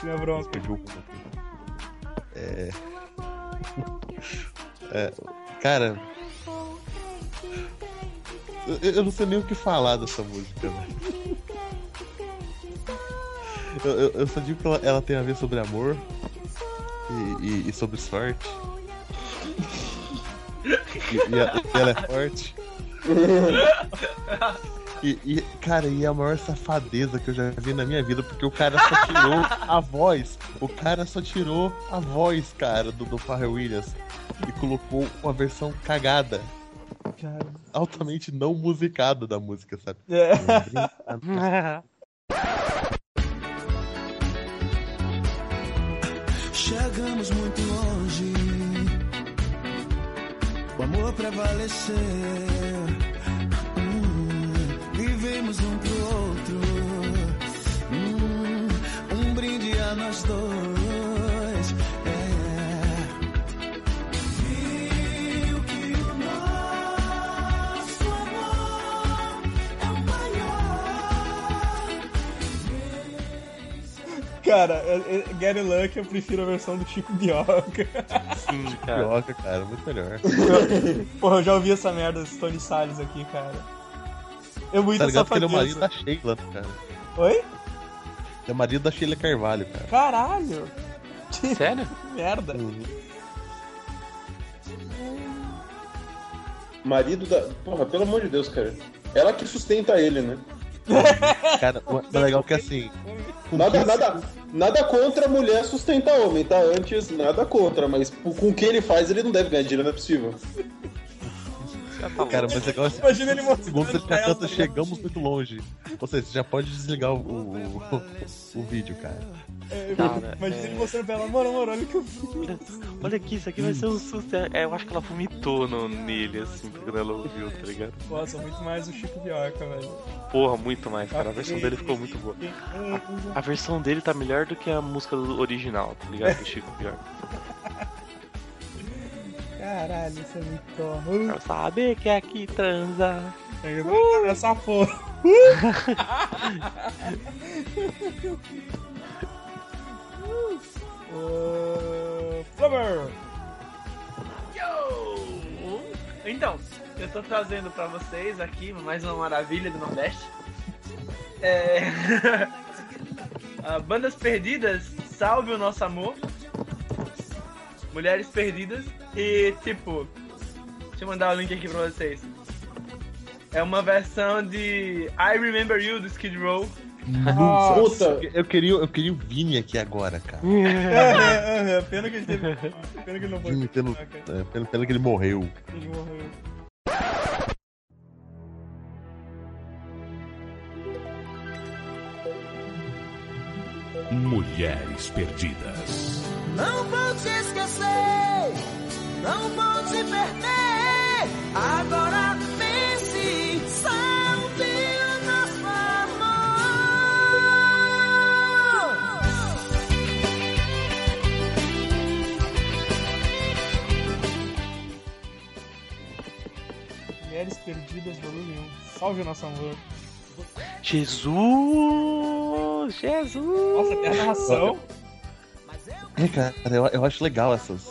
Senhor Bronco. É... é, cara, eu, eu não sei nem o que falar dessa música, velho. Eu, eu, eu só digo que ela, ela tem a ver sobre amor e, e- e sobre sorte. E, e a- e ela é forte. E, e, cara, e a maior safadeza que eu já vi na minha vida, porque o cara só tirou a voz. O cara só tirou a voz, cara, do, do Pharrell Williams. E colocou uma versão cagada. Cara. Altamente não musicada da música, sabe? É. Chegamos muito longe, o amor prevaleceu. Hum, vivemos um Cara, Gary Luck eu prefiro a versão do Chico Bioca. Sim, Pioca, cara, muito melhor. Porra, eu já ouvi essa merda desse Tony Salles aqui, cara. É muito Tá ligado que ele é o marido safadeza. da Sheila, cara? Oi? É o marido da Sheila Carvalho, cara. Caralho! Sério? merda. Marido da. Porra, pelo amor de Deus, cara. Ela que sustenta ele, né? Cara, o legal é que assim. Nada, 15 nada, nada contra a mulher sustentar homem, tá? Antes, nada contra, mas com o que ele faz, ele não deve ganhar dinheiro, não é possível. Cara, mas legal assim, Imagina ele mostrando segundos ele ela, canta? Chegamos muito longe. Ou seja, você já pode desligar o, o, o- o vídeo, cara. É, Cara, Imagina é. ele mostrando pra ela, amor, amor, olha o que eu fiz. Olha aqui, isso aqui vai ser um sucesso. É, eu acho que ela vomitou no, nele, assim, quando ela ouviu, tá ligado? Nossa, muito mais o Chico Bioca, velho. Porra, muito mais, cara. A versão dele ficou muito boa. A versão dele tá melhor do que a música do original, tá ligado? Do Chico Pior. Caralho, isso é muito torro. Quero saber que aqui transa. Uh, essa porra. Uh, Flubber! Yo! Então, eu tô trazendo pra vocês aqui mais uma maravilha do Nordeste. É... ah, Bandas Perdidas, Salve o Nosso Amor. Mulheres Perdidas. E, tipo, deixa eu mandar o link aqui pra vocês. É uma versão de I Remember You do Skid Row. Nossa, eu queria, eu queria o Vini aqui agora, cara. É, é, é, pena que ele teve. Pena que ele não foi. Vini, pelo, é, pena, pena que ele morreu. Ele morreu. Mulheres Perdidas. Não vou te esquecer, não vou te perder. Agora pense, salve o nosso amor. Mulheres Perdidas, volume 1. Salve o nosso amor. Jesus! Jesus! Nossa, tem a narração. É, cara, eu, eu acho legal essas.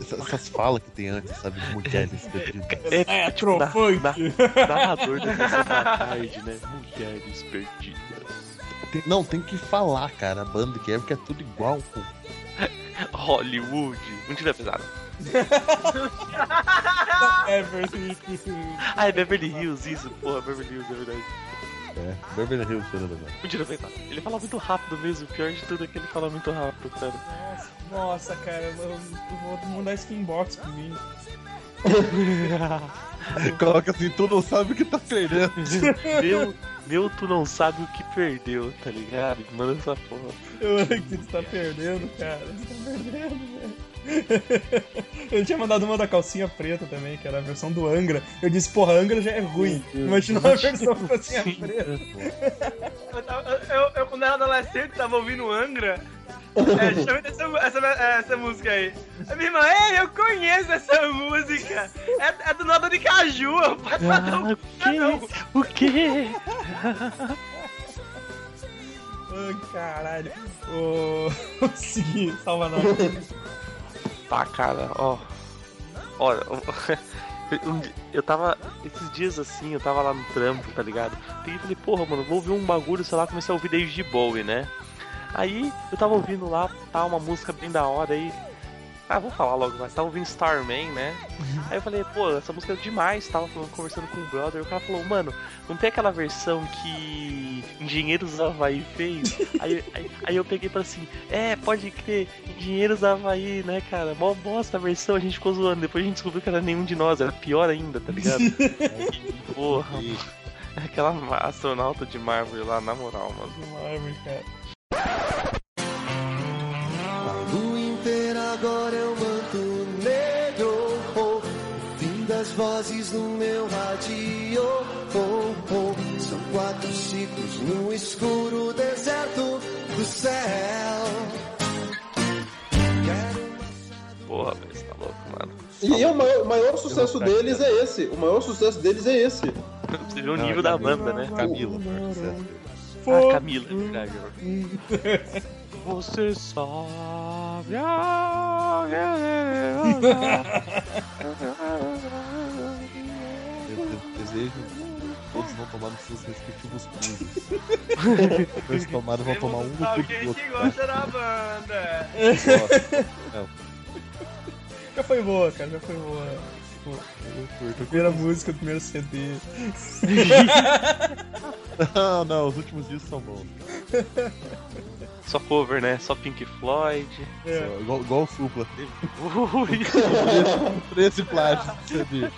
Essas, essas falas que tem antes, sabe? De mulheres perdidas. É, tipo, na, na, narrador da sessão da tarde, né? Mulheres perdidas. Tem- não, tem que falar, cara, a banda que é, porque é tudo igual, pô. Hollywood. Mentira pesada. É, Beverly Ah, é Beverly Hills, isso. Porra, Beverly Hills, é verdade. É, Beverly Hills, menos. Mentira pesada. Ele fala muito rápido mesmo. O pior de tudo é que ele fala muito rápido, cara. Nossa, cara, eu, eu vou mandar skinbox pra mim. Coloca assim, tu não sabe o que tá perdendo. meu, meu, tu não sabe o que perdeu, tá ligado? Manda essa porra. Eu que tu tá perdendo, cara. Tu tá perdendo, velho. Ele tinha mandado uma da calcinha preta também, que era a versão do Angra. Eu disse, porra, Angra já é ruim. Imagina uma versão com calcinha preta. Eu, tava- eu- eu, quando era adolescente, tava ouvindo Angra. É, justamente essa, essa, essa música aí. A minha irmã, ei, eu conheço essa música. É, é do Nada de Caju. Eu posso fazer um... O quê? Ai, caralho. O. Seguir, salva nós. Tá, cara, ó. Olha, Eu tava. Esses dias assim, eu tava lá no trampo, tá ligado? E falei, porra, mano, vou ouvir um bagulho, sei lá, comecei a ouvir David Bowie, né? Aí eu tava ouvindo lá, tá uma música bem da hora aí. Ah, vou falar logo, mas tava ouvindo Starman, né? Aí eu falei, pô, essa música é demais, tava falando- conversando com o brother, o cara falou, mano, não tem aquela versão que Engenheiros Havaí fez? aí, aí, aí eu peguei pra assim, é, pode crer, Engenheiros Havaí, né, cara? Mó bosta a versão, a gente ficou zoando, depois a gente descobriu que era nenhum de nós, era pior ainda, tá ligado? Aí, porra, aquela astronauta de mármore lá, na moral, mano. Mármore, cara. Agora é o manto negro. Oh, o fim das vozes no meu radio. Oh, oh, são quatro ciclos no escuro deserto do céu. Porra, velho, você tá louco, mano. E o maior, o maior sucesso deles é esse. O maior sucesso deles é esse. Você vê o nível da banda, né? Camila. Ah, Camila, é verdade. Você sabe. ah, Eu de- desejo que todos vão tomar nos seus respectivos pulsos. Eles tomaram, vão tomar um no cu Alguém do outro. que gosta da banda. Não, Já foi boa, cara, já foi boa. Pô, primeira música, primeiro CD. não, não, os últimos dias são bons. Só cover, né? Só Pink Floyd. Só, igual, igual o Supla. Ui. Esse plástico de CD.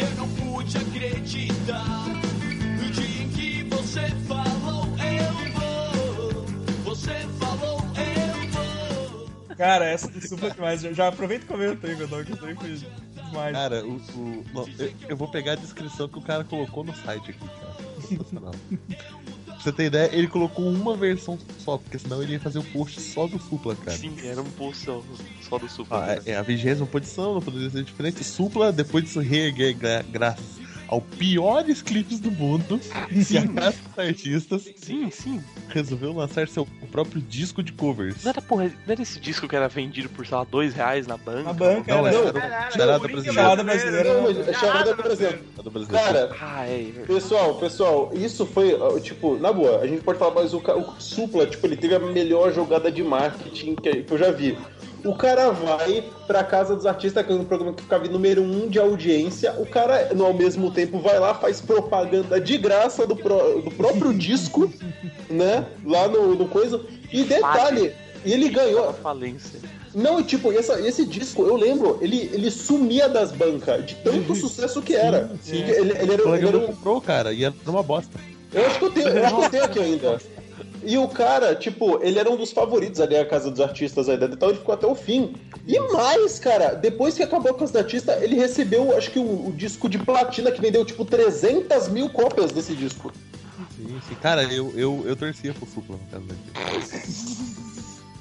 Eu não pude acreditar no dia em que você falou eu vou. Você falou eu vou. Cara, essa do Supla é demais. Já, já aproveita e comenta aí, Godão, que aí foi demais. Cara, o, o- não, eu, eu vou pegar a descrição que o cara colocou no site aqui, cara. Sensacional. pra você ter ideia, ele colocou uma versão só, porque senão ele ia fazer o post só do Supla, cara. Sim, era um post só, só do Supla. Ah, é, é a vigésima posição, não poderia ser diferente. Supla, depois disso, reerguer gra graças ao piores clipes do mundo, se abraça os artistas. Sim, sim. Resolveu lançar seu próprio disco de covers. Não era, porra, não era esse disco que era vendido por, sei lá, dois reais na banca? Na banca, Não, era. era o Charada Brasileira. Charada brasileira. Não, é por exemplo. Charada Brasileira. Cara, Ah, é. é. Pessoal, pessoal, isso foi, tipo, na boa, a gente pode falar, mas o, o Supla, tipo, ele teve a melhor jogada de marketing que, que eu já vi. O cara vai pra casa dos artistas, que é um programa que ficava em número um de audiência. O cara, no, ao mesmo tempo, vai lá, faz propaganda de graça do, pró- do próprio disco, né? Lá no, no coisa. E detalhe, ele ganhou. Falência. Não, tipo, essa- esse disco, eu lembro, ele, ele sumia das bancas, de tanto sucesso que era. Sim. Ele, ele era, O ele era um comprou, cara, e era uma bosta. eu acho que eu tenho, eu acho que eu tenho aqui ainda. E o cara, tipo, ele era um dos favoritos ali, a Casa dos Artistas ainda, então ele ficou até o fim. E mais, cara, depois que acabou a Casa dos Artistas, ele recebeu, acho que o, o disco de platina que vendeu, tipo, 300 mil cópias desse disco. Sim, sim. Cara, eu, eu, eu torcia pro Supla no caso daqui.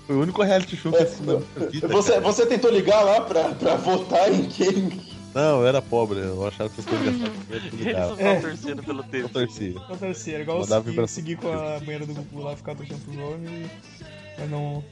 Foi o único reality show que eu assisti na vida. Você, cara. você tentou ligar lá pra, pra votar em quem? Não, eu era pobre, eu achava que essas coisas engraçadas. Eu Eles ligava. só estavam torcendo pelo Eu tempo. torcia. Não torcia, igual eu seguir com a banheira do Gugu lá, ficar tocando pros homens e. Mas não.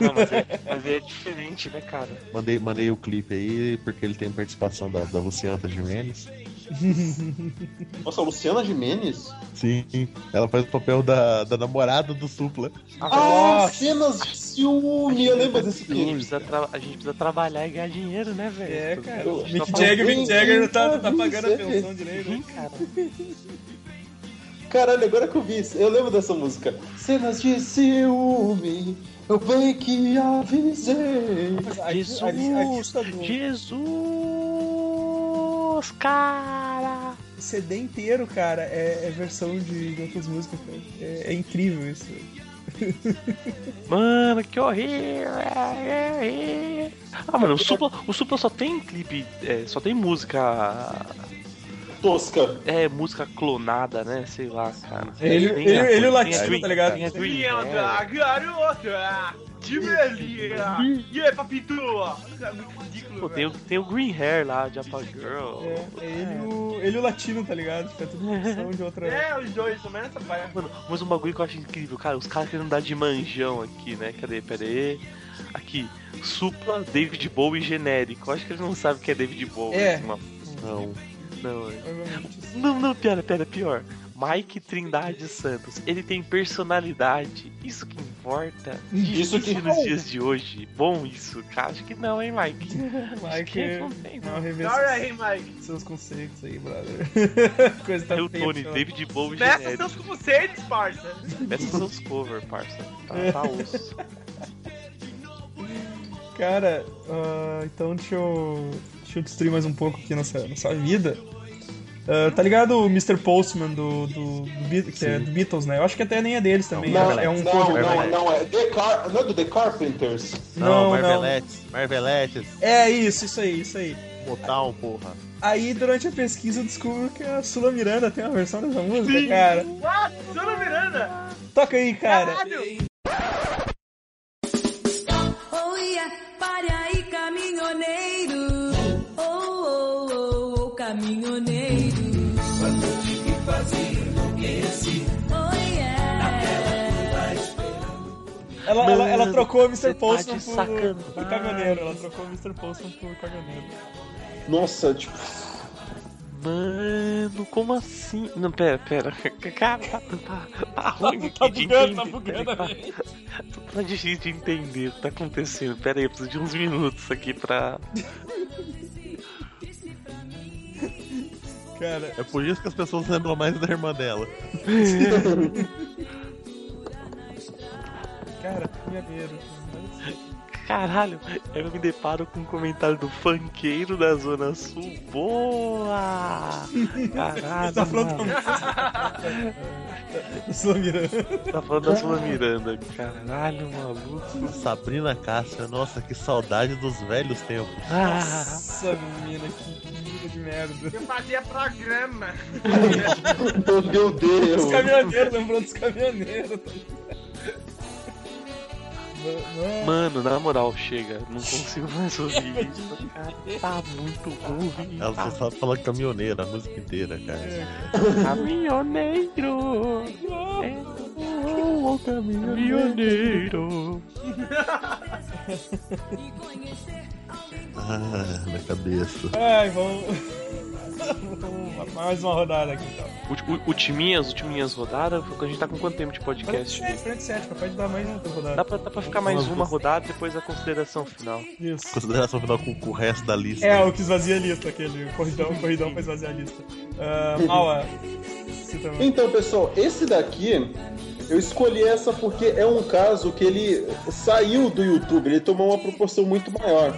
Não, mas é, mas é diferente, né, cara? Mandei, mandei o clipe aí, porque ele tem participação da, da Luciana Gimenez. Nossa, a Luciana Jimenez? Sim, ela faz o papel da, da namorada do Supla. Ah, cenas de ciúme, eu lembro desse A gente, filme. precisa tra- a gente precisa trabalhar e ganhar dinheiro, né, velho? É, cara. Gente Mick Jagger, Mick Jagger não tá, tá pagando a pensão direito. Né? cara. Caralho, agora que eu vi isso, eu lembro dessa música. Cenas de ciúme, eu bem que avisei. A- a- Jesus, cara! O CD inteiro, cara, é, é versão de, de outras músicas, cara. É, é incrível isso. Mano, que horrível! Ah, mano, o Supla, o Supla só tem clipe, é, só tem música. Tosca. É, música clonada, né? Sei lá, cara. Ele- Tem ele- a- ele e o tem a Latino, Dream- tá ligado? tem a Dream Linda, Hair. garota, de melinha. E aí, papito? É muito ridículo, Pô, tem, o, tem o Green Hair lá, Japa Girl. É, é ele, e o, ele o Latino, tá ligado? Fica tudo versão de outra. É, os dois também nessa vibe. Mano, mas um bagulho que eu acho incrível, cara, os caras querendo dar de manjão aqui, né? Cadê? Pera aí. Aqui, Supla David Bowie genérico. Eu acho que ele não sabe o que é David Bowie. É. assim, uma- Não. Não, é. não, não, piora, piora, pior. Mike Trindade Santos, ele tem personalidade. Isso que importa. Isso que- nos dias de hoje. Bom isso, cara. Acho que não, hein, Mike? Acho que Mike, não tem, não não. Sorry aí, Mike. seus conceitos aí, brother. Coisa tá Eu, feia, Tony. David Bowie Peça genérico. seus conceitos, parça. Peça seus cover, parça. Tá, tá osso. Cara, ah, então deixa eu, deixa eu destruir mais um pouco aqui nossa, nossa vida. Ah, tá ligado o Mr. Postman do, do, do que é do Beatles, né? Eu acho que até nem é deles também. Não, é um não, cover. não, não, é The Car... não é do The Carpenters. Não, Não, Marveletes. Marveletes. É isso, isso aí, isso aí. Motown, porra. Aí durante a pesquisa eu descubro que a Sula Miranda tem uma versão dessa música, cara. What? Sula Miranda? Toca aí, cara. Oh Ela, ela, ela trocou o Mr. tá Postman de por, por caminhoneiro. Ela trocou o Mr. Postman por caminhoneiro. Nossa, tipo. Mano, como assim? Não, pera, pera. Cara, tá, tá, tá ruim tá aqui de bugando, tá entender. bugando Tá, tá difícil de entender o que tá acontecendo. Pera aí, eu preciso de uns minutos aqui pra. Cara, É por isso que as pessoas lembram mais da irmã dela. cara, caminhoneiro. Caralho, eu me deparo com um comentário do funkeiro da Zona Sul. Boa! Caralho, Tá falando mano. da Sula Miranda. Tá falando da Sula Miranda. Caralho, maluco. Sabrina Cássia, nossa, que saudade dos velhos tempos. Nossa, menina, que vida de merda. Eu fazia programa. Meu Deus. Os caminhoneiros, lembrando dos caminhoneiros. Mano, na moral, chega. Não consigo mais ouvir isso. Cara, tá muito ruim. Ela só sabe falar caminhoneira a música inteira, cara. Caminhoneiro. É o caminhoneiro. Ah, minha cabeça. Ai, vamos. Mais uma rodada aqui então. O, o, o Timinhas, o Timinhas rodada, a gente tá com quanto tempo de podcast? 47, 47, pode dar mais uma rodada. Dá pra, dá pra ficar mais uma rodada depois a consideração final. Isso. Consideração final com, com o resto da lista. É, o que esvazia a lista, aquele corridão, corridão pra esvaziar a lista. Mais. Então, pessoal, esse daqui eu escolhi essa porque é um caso que ele saiu do YouTube, ele tomou uma proporção muito maior.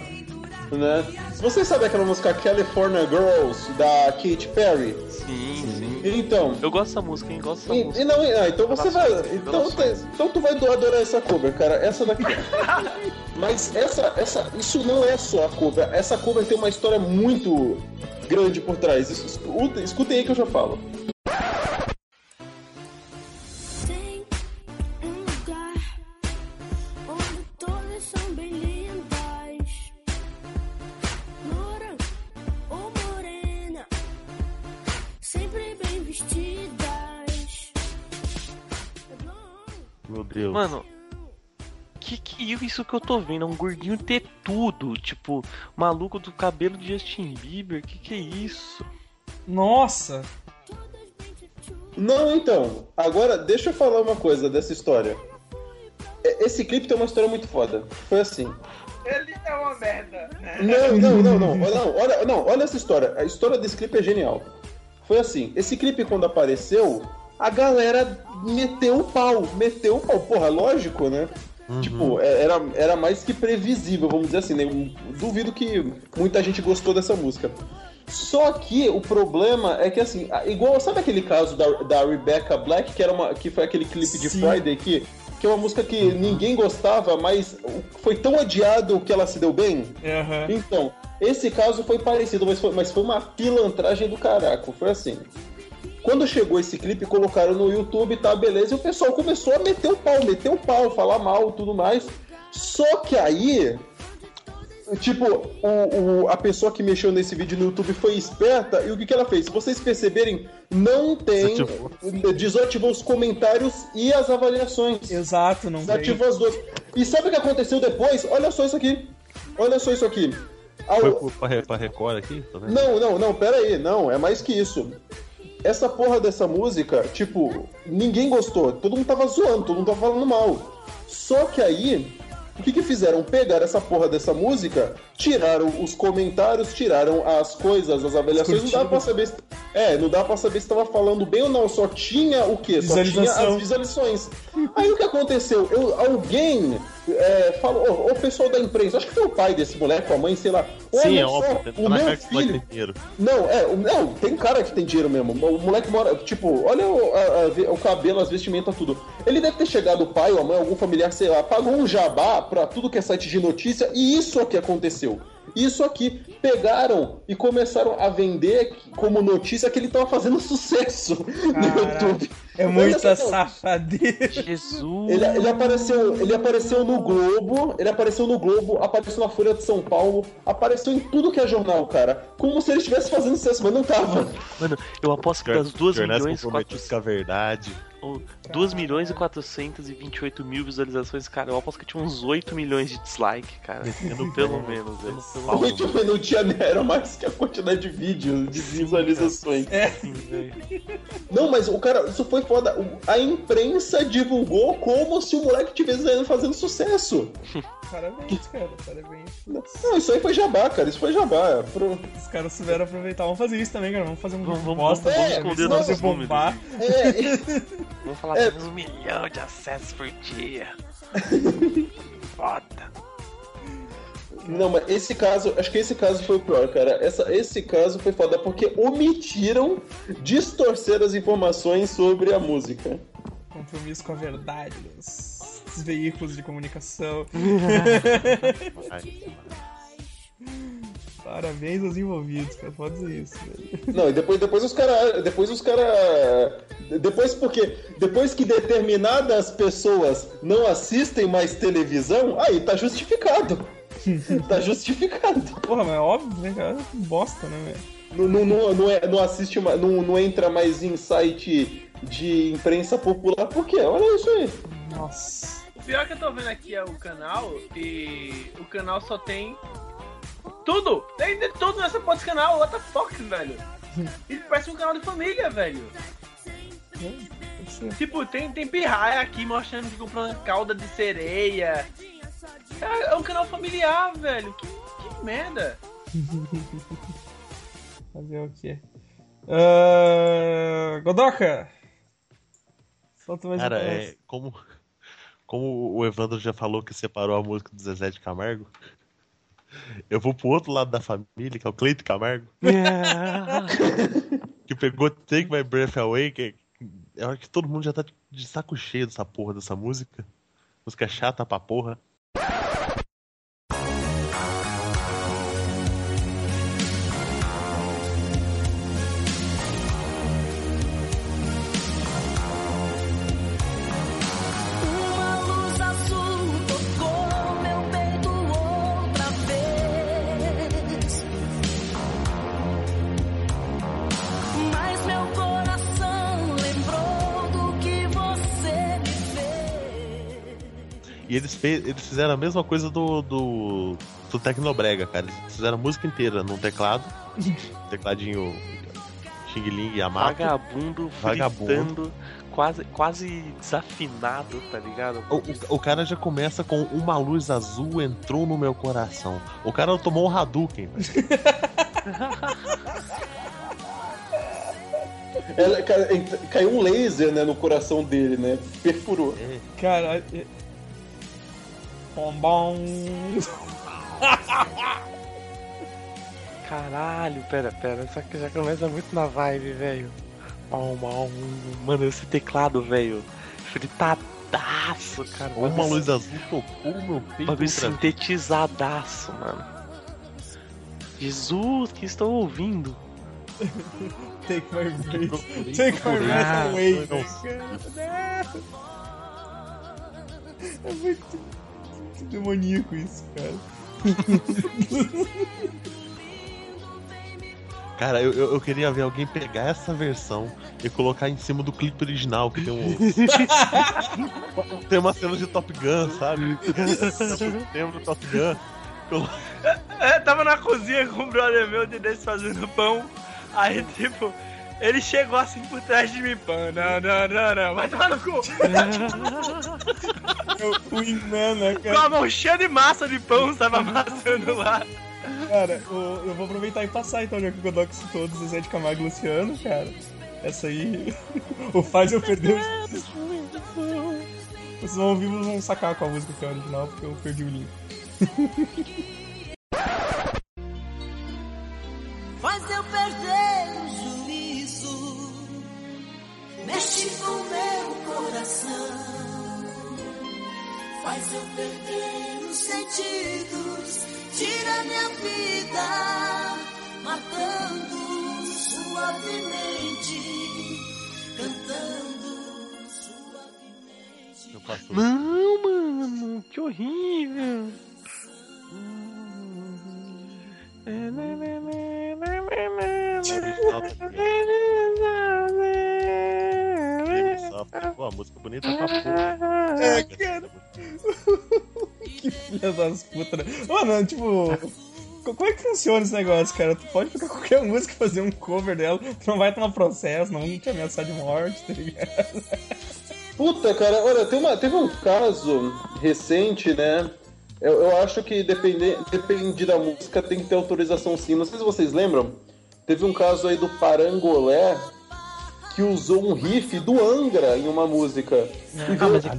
Né? Vocês sabem aquela música California Girls da Katy Perry? Sim, sim. Então. Eu gosto dessa música, hein? Gosto dessa E, música. e não, ah, então você vai. Então, então tu vai adorar essa cover, cara. Essa daqui. Mas essa, essa, isso não é só a cover. Essa cover tem uma história muito grande por trás. Escutem aí que eu já falo. Mano, que que isso que eu tô vendo? É um gordinho ter tudo, tipo, maluco do cabelo de Justin Bieber. Que que é isso? Nossa! Não, então. Agora, deixa eu falar uma coisa dessa história. Esse clipe tem uma história muito foda. Foi assim. Ele é uma merda. Não, não, não, não. Não, olha, não, olha essa história. A história desse clipe é genial. Foi assim, esse clipe quando apareceu, a galera meteu o pau, meteu o pau. Porra, lógico, né? Tipo, é- era, era mais que previsível, vamos dizer assim, né? Duvido que muita gente gostou dessa música. Só que o problema é que assim, igual, sabe aquele caso da, da Rebecca Black, que, era uma, que foi aquele clipe de Sim. Friday que, que é uma música que ninguém gostava, mas foi tão adiado que ela se deu bem? Aham. Então, esse caso foi parecido, mas foi, mas foi uma pilantragem do caraco. Foi assim. Quando chegou esse clipe, colocaram no YouTube, tá, beleza, e o pessoal começou a meter o pau, meter o pau, falar mal tudo mais. Só que aí. Tipo, o, o- a pessoa que mexeu nesse vídeo no YouTube foi esperta e o que, que ela fez? Se vocês perceberem, não tem. Desativou os comentários e as avaliações. Exato, não tem. Desativou as duas. E sabe o que aconteceu depois? Olha só isso aqui. Olha só isso aqui. Ao- Foi pra, pra Record aqui? Vendo? Não, não, não, pera aí, não, é mais que isso. Essa porra dessa música, tipo, ninguém gostou, todo mundo tava zoando, todo mundo tava falando mal. Só que aí, o que que fizeram? Pegaram essa porra dessa música, tiraram os comentários, tiraram as coisas, as avaliações, não dá pra saber se... É, não dá pra saber se tava falando bem ou não, só tinha o quê? Só tinha as visualizações. Aí o que aconteceu? Eu, alguém é, falou, ô, pessoal da imprensa, acho que foi o pai desse moleque, a mãe, sei lá. Sim, olha é óbvio. O meu que filho... dinheiro. Não, é, o- não, tem cara que tem dinheiro mesmo. O moleque mora, tipo, olha o, a- a o cabelo, as vestimentas, tudo. Ele deve ter chegado, o pai ou a mãe, algum familiar, sei lá, pagou um jabá pra tudo que é site de notícia e isso aqui aconteceu. Isso aqui pegaram e começaram a vender como notícia que ele tava fazendo sucesso no YouTube. É muita só, safadeza. Jesus. ele, ele apareceu, ele apareceu no Globo, ele apareceu no Globo, apareceu na Folha de São Paulo, apareceu em tudo que é jornal, cara. Como se ele estivesse fazendo sucesso, mas não tava. Mano, eu aposto que das 2 Jornais milhões, comprometidos com a verdade. 2 milhões e 428 mil visualizações, cara. Eu aposto que tinha uns 8 milhões de dislike, cara. Pelo menos, velho. Pau no Tipo, não tinha era mais que a quantidade de vídeos, de visualizações. É. Não, mas o cara, isso foi foda. A imprensa divulgou como se o moleque estivesse fazendo sucesso. Parabéns, cara. Parabéns. Não, isso aí foi jabá, cara. Isso foi jabá. Pro- Os caras souberam aproveitar. Vamos fazer isso também, cara. Vamos fazer um Vamos- vamos- bosta. vamos ver esconder nossos bombar. É, Vamos falar É. de um milhão de acessos por dia. Foda. Não, mas esse caso, acho que esse caso foi o pior, cara. Essa, esse caso foi foda porque omitiram distorcer as informações sobre a música. Compromisso com a verdade dos, dos veículos de comunicação. Parabéns aos envolvidos, cara. Pode dizer isso, velho. Não, e depois, depois os caras. Depois os caras. Depois porque. Depois que determinadas pessoas não assistem mais televisão, aí tá justificado. tá justificado. Porra, mas é óbvio, né, cara? Bosta, né, velho? Não, não, não, não, é- não assiste mais, não, não entra mais em site de imprensa popular, por quê? Olha isso aí. Nossa. O pior que eu tô vendo aqui é o canal e o canal só tem tudo! Tem de tudo nessa porra desse canal, what the fuck, velho? Ele parece um canal de família, velho. Tipo, tem, tem pirraia aqui mostrando que comprou uma cauda de sereia. É, é um canal familiar, velho. Que, que merda. Fazer o quê? Ah, Godoka! Solta mais Cara, um é, como, como o Evandro já falou que separou a música do Zezé de Camargo, eu vou pro outro lado da família, que é o Cleito Camargo, que pegou Take My Breath Away, que eu acho que todo mundo já tá de saco cheio dessa porra dessa música. Música chata pra porra. E eles, fizeram a mesma coisa do, do, do Tecnobrega, cara. Eles fizeram a música inteira num teclado, tecladinho Xing Ling Yamaha. Vagabundo, Vagabundo. fritando, quase, quase desafinado, tá ligado? O, o- o cara já começa com uma luz azul entrou no meu coração. O cara tomou um Hadouken, velho. Ela, cara, caiu um laser né, no coração dele, né? Perfurou. Cara. é- bom. Caralho, pera, pera, só que já começa muito na vibe, velho. Bom, bom, Mano, esse teclado, velho, fritadaço, cara. Uma Bagulho- luz azul tocou o meu peito. Bagulho sintetizadaço, mano. Jesus, que estou ouvindo? Take my breath. Take my breath away. É muito, muito demoníaco isso, cara. Cara, eu, eu, eu queria ver alguém pegar essa versão e colocar em cima do clipe original, que tem um. tem uma cena de Top Gun, sabe? Lembra do Top Gun? Colo- É, tava na cozinha com um brother meu de desse fazendo pão. Aí, tipo, ele chegou assim por trás de mim, pão. Não, não, não, não. Vai tomar no cu. O Wingman, né, Com a cara? mão cheia de massa de pão, tava amassando lá. Cara, o- eu vou aproveitar e passar então, já que o Godoc citou do Zezé de Camargo e Luciano, cara. Essa aí. o faz eu perder o. Vocês vão ouvir vão sacar com a música que é a original, porque eu perdi o link. Faz mexe com meu coração, faz eu perder os sentidos, tira minha vida, matando suavemente, cantando suavemente. Não, mano, que horrível. Pô, música bonita pra porra. É, cara. que filha das putas, né? Mano, tipo. co- Como é que funciona esse negócio, cara? Tu pode pegar qualquer música e fazer um cover dela, tu não vai tomar processo, não vão te ameaçar de morte, tá ligado? Puta, cara, olha, tem uma, teve um caso recente, né? Eu, eu acho que depende, depende da música, tem que ter autorização sim. Não sei se vocês lembram. Teve um caso aí do Parangolé que usou um riff do Angra em uma música. E Ah, mas é,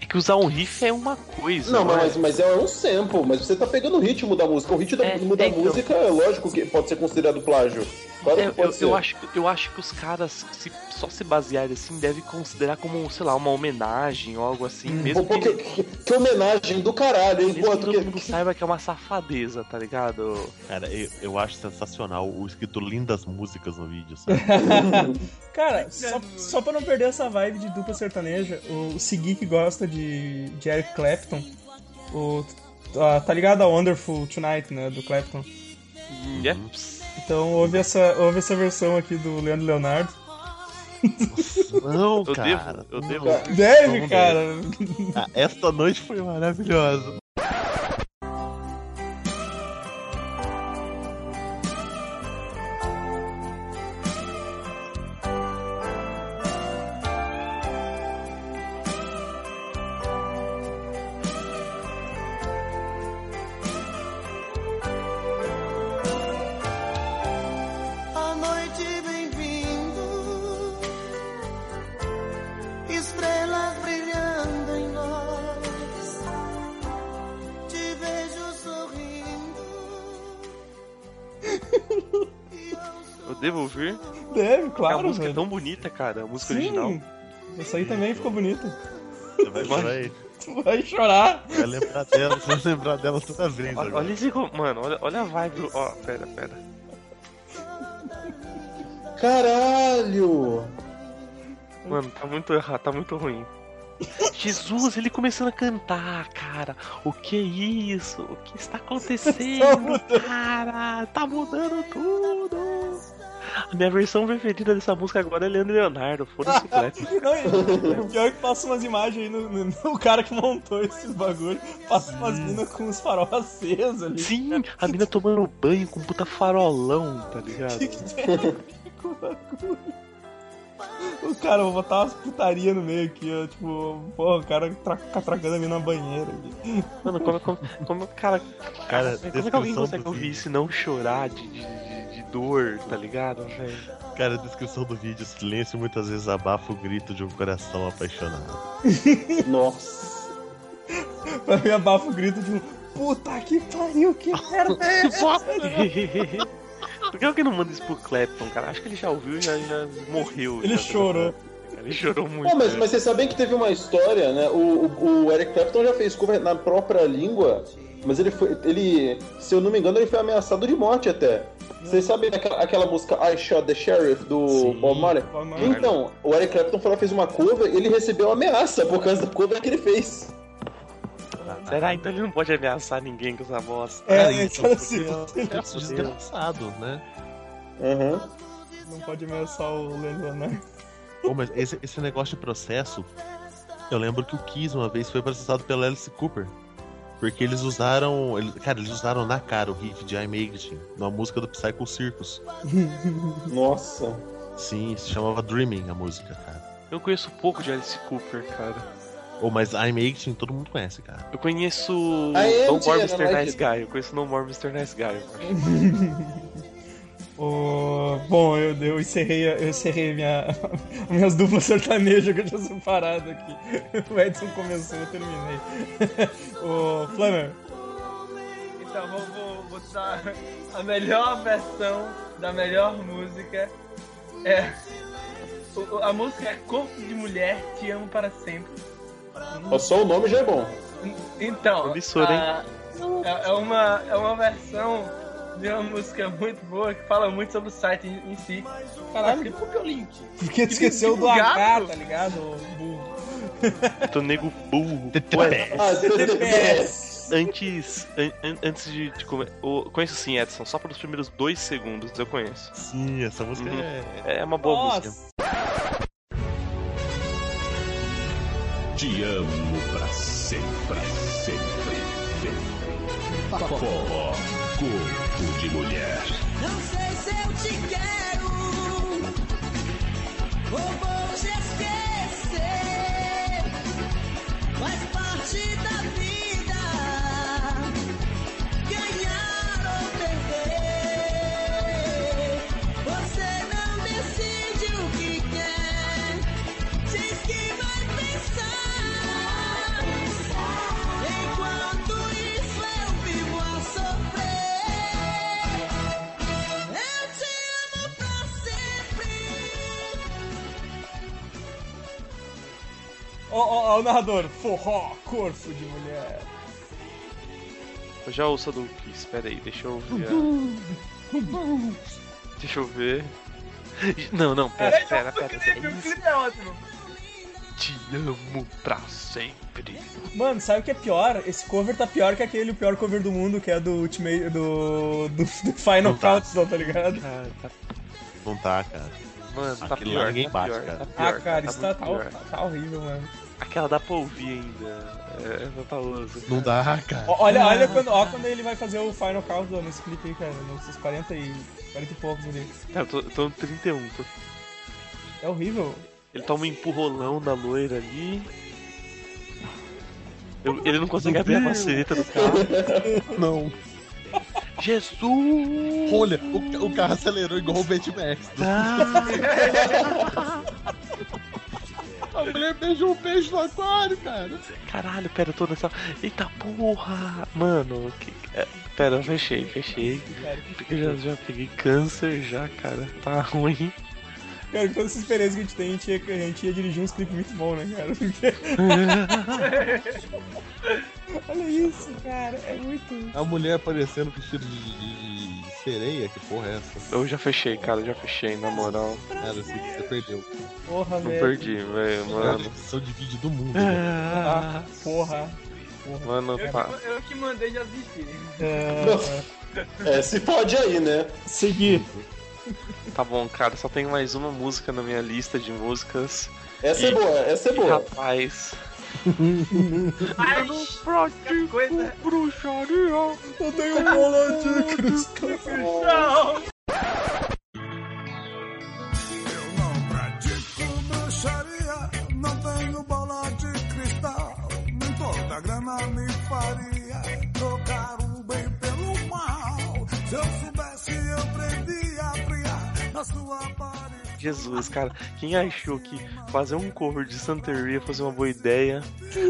é que usar um riff é uma coisa. Não, é? mas, mas é um sample, mas você tá pegando o ritmo da música. O ritmo da, É, da então. música é lógico que pode ser considerado plágio. É, eu, eu acho, eu acho que os caras, se só se basearem assim, devem considerar como, sei lá, uma homenagem ou algo assim, mesmo Pô, que, que, que- homenagem do caralho, hein? mesmo Pô, que todo que- mundo saiba que é uma safadeza, tá ligado? Cara, eu, eu acho sensacional o escrito lindas músicas no vídeo, sabe? Cara, só, só pra não perder essa vibe de dupla sertaneja, o, Segui que gosta de, de Eric Clapton, o, ah, tá ligado a Wonderful Tonight, né, do Clapton? Yeps. Então ouve essa, ouve essa versão aqui do Leandro Leonardo. Não, Eu cara. devo, eu devo. Deve, cara. Ah, esta noite foi maravilhosa. Deve, a claro, música é velho. tão bonita, cara, a música Sim, original. essa aí também ficou bonita. Você vai chorar aí. Tu vai chorar. Vai lembrar dela, você vai lembrar dela toda vez. Olha, agora. olha esse. Mano, olha, olha a vibe. Ó, pera, pera. Caralho! Mano, tá muito errado, tá muito ruim. Jesus, ele começando a cantar, cara. O que é isso? O que está acontecendo, cara? Tá mudando tudo. A minha versão preferida dessa música agora é Leandro Leonardo. Foda-se o o pior que passa umas imagens aí no, no- no cara que montou esses bagulho. Passa umas minas com os farol acesos ali. Sim, a mina tomando banho com um puta farolão, tá ligado? Que que tem com o bagulho? O cara, vou botar umas putaria no meio aqui, ó. Tipo, porra, o cara tra catracando a mina na banheira aqui. Mano, como, como, como cara. Cara, como é que alguém consegue ouvir isso e não chorar de, de, de- de dor, tá ligado, velho? Cara, a descrição do vídeo, silêncio muitas vezes abafa o grito de um coração apaixonado. Nossa. Pra mim abafa o grito de um. Puta que pariu, que merda é essa? Por que alguém não manda isso pro Clapton, cara? Acho que ele já ouviu e já, já morreu. Ele já, chorou. Ele chorou muito. Mas, né? mas vocês sabem que teve uma história, né? O, o, o Eric Clapton já fez cover na própria língua, mas ele foi. Ele, se eu não me engano, ele foi ameaçado de morte até. Vocês sabem aquela, aquela música I Shot the Sheriff do Bob Marley? Bob Marley. Então, o Eric Clapton foi lá, fez uma cover ele recebeu ameaça por causa da cover que ele fez. Será? Então ele não pode ameaçar ninguém com essa bosta. É, Cara, então, então, assim, porque é um desgraçado, né? Uhum. Não pode ameaçar o Leonardo. Pô, mas esse, esse negócio de processo, eu lembro que o Kiss uma vez foi processado pela Alice Cooper. Porque eles usaram. eles- cara, eles usaram na cara o riff de I'm Aging, numa música do Psycho Circus. Nossa. Sim, se chamava Dreaming a música, cara. Eu conheço pouco de Alice Cooper, cara. Ou mas I'm Aging todo mundo conhece, cara. Eu conheço No More Mr. like Nice it. Guy. Eu conheço No More Mr. Nice Guy, eu acho. O- Bom, eu, eu encerrei, eu encerrei minha, minhas duplas sertanejas que eu tinha separado aqui. O Edson começou, eu terminei. o Flammer, Então, vou, vou, dar a melhor versão da melhor música. É. A música é Corpo de Mulher, Te Amo Para Sempre. Só o nome já é bom. Então, Promissor, hein? a- é, é uma, é uma versão de uma música muito boa que fala muito sobre o site em, em si. Caralho. Mas Por que o link? porque tu esqueceu tipo do H, tá ligado? burro? Eu tô nego burro. Ué, Ah, TTPS. antes, an- an- antes de, de conheço sim, Edson. Só pelos primeiros dois segundos eu conheço. Sim, essa música Uhum. é. É uma boa Nossa. música. Te amo pra sempre, sempre, sempre. Forró, corpo de mulher. Não sei se eu te quero ou vou te esquecer. Faz parte da vida Ó, ó, ó, o narrador, forró, corpo de mulher. Eu já ouço a do Kiss, pera aí, deixa eu ver. a- Deixa eu ver. Não, não, pera, pera, pera. Clipe, o clipe é ótimo. Te amo pra sempre. Mano, sabe o que é pior? Esse cover tá pior que aquele, o pior cover do mundo, que é do Ultimate. do. do, do Final tá. Countdown, tá ligado? Cara, tá, Não tá, cara. mano, tá Aquele pior, ninguém tá bate, pior, cara. tá Ah, pior, cara, isso tá, muito tá, tá, tá horrível, mano. Aquela dá pra ouvir ainda. É, louca. Não dá, cara. Olha, olha quando, ó, quando ele vai fazer o Final Countdown nesse clipe aí, cara. Nesses 40 e. 40 e poucos ali. Cara, eu tô, eu tô no 31. Tô... É horrível. Ele toma um empurrolão da loira ali. Eu- ele não consegue abrir a maçaneta do carro. Não. Jesus! Olha, o, o carro acelerou igual o Betmax. A mulher beijou um peixe no aquário, cara. Caralho, pera, eu tô nessa. Eita porra! Mano, que... é, pera, eu fechei, fechei. Porque eu já, já peguei câncer já, cara. Tá ruim. Cara, com todas essas experiências que a gente tem, a gente ia, a gente ia dirigir uns clipes muito bons, né, cara? Porque- Olha isso, cara. É muito. A mulher aparecendo vestida de, de- de sereia, que porra é essa? Eu já fechei, cara, já fechei, na moral. Cara, assim, você perdeu. Porra, Não velho. perdi, velho, Mano. edição de vídeo do mundo. Ah, porra. porra. Mano, Eu, pá. que- eu que mandei já desistir. É, É, se pode aí, né? seguir. Tá bom, cara, só tem mais uma música na minha lista de músicas. Essa é E- boa, essa é e, boa. Rapaz. Ai, que coisa. bruxaria. Eu tenho bola de cristal. Jesus, cara, quem achou que fazer um cover de Santeria ia fazer uma boa ideia?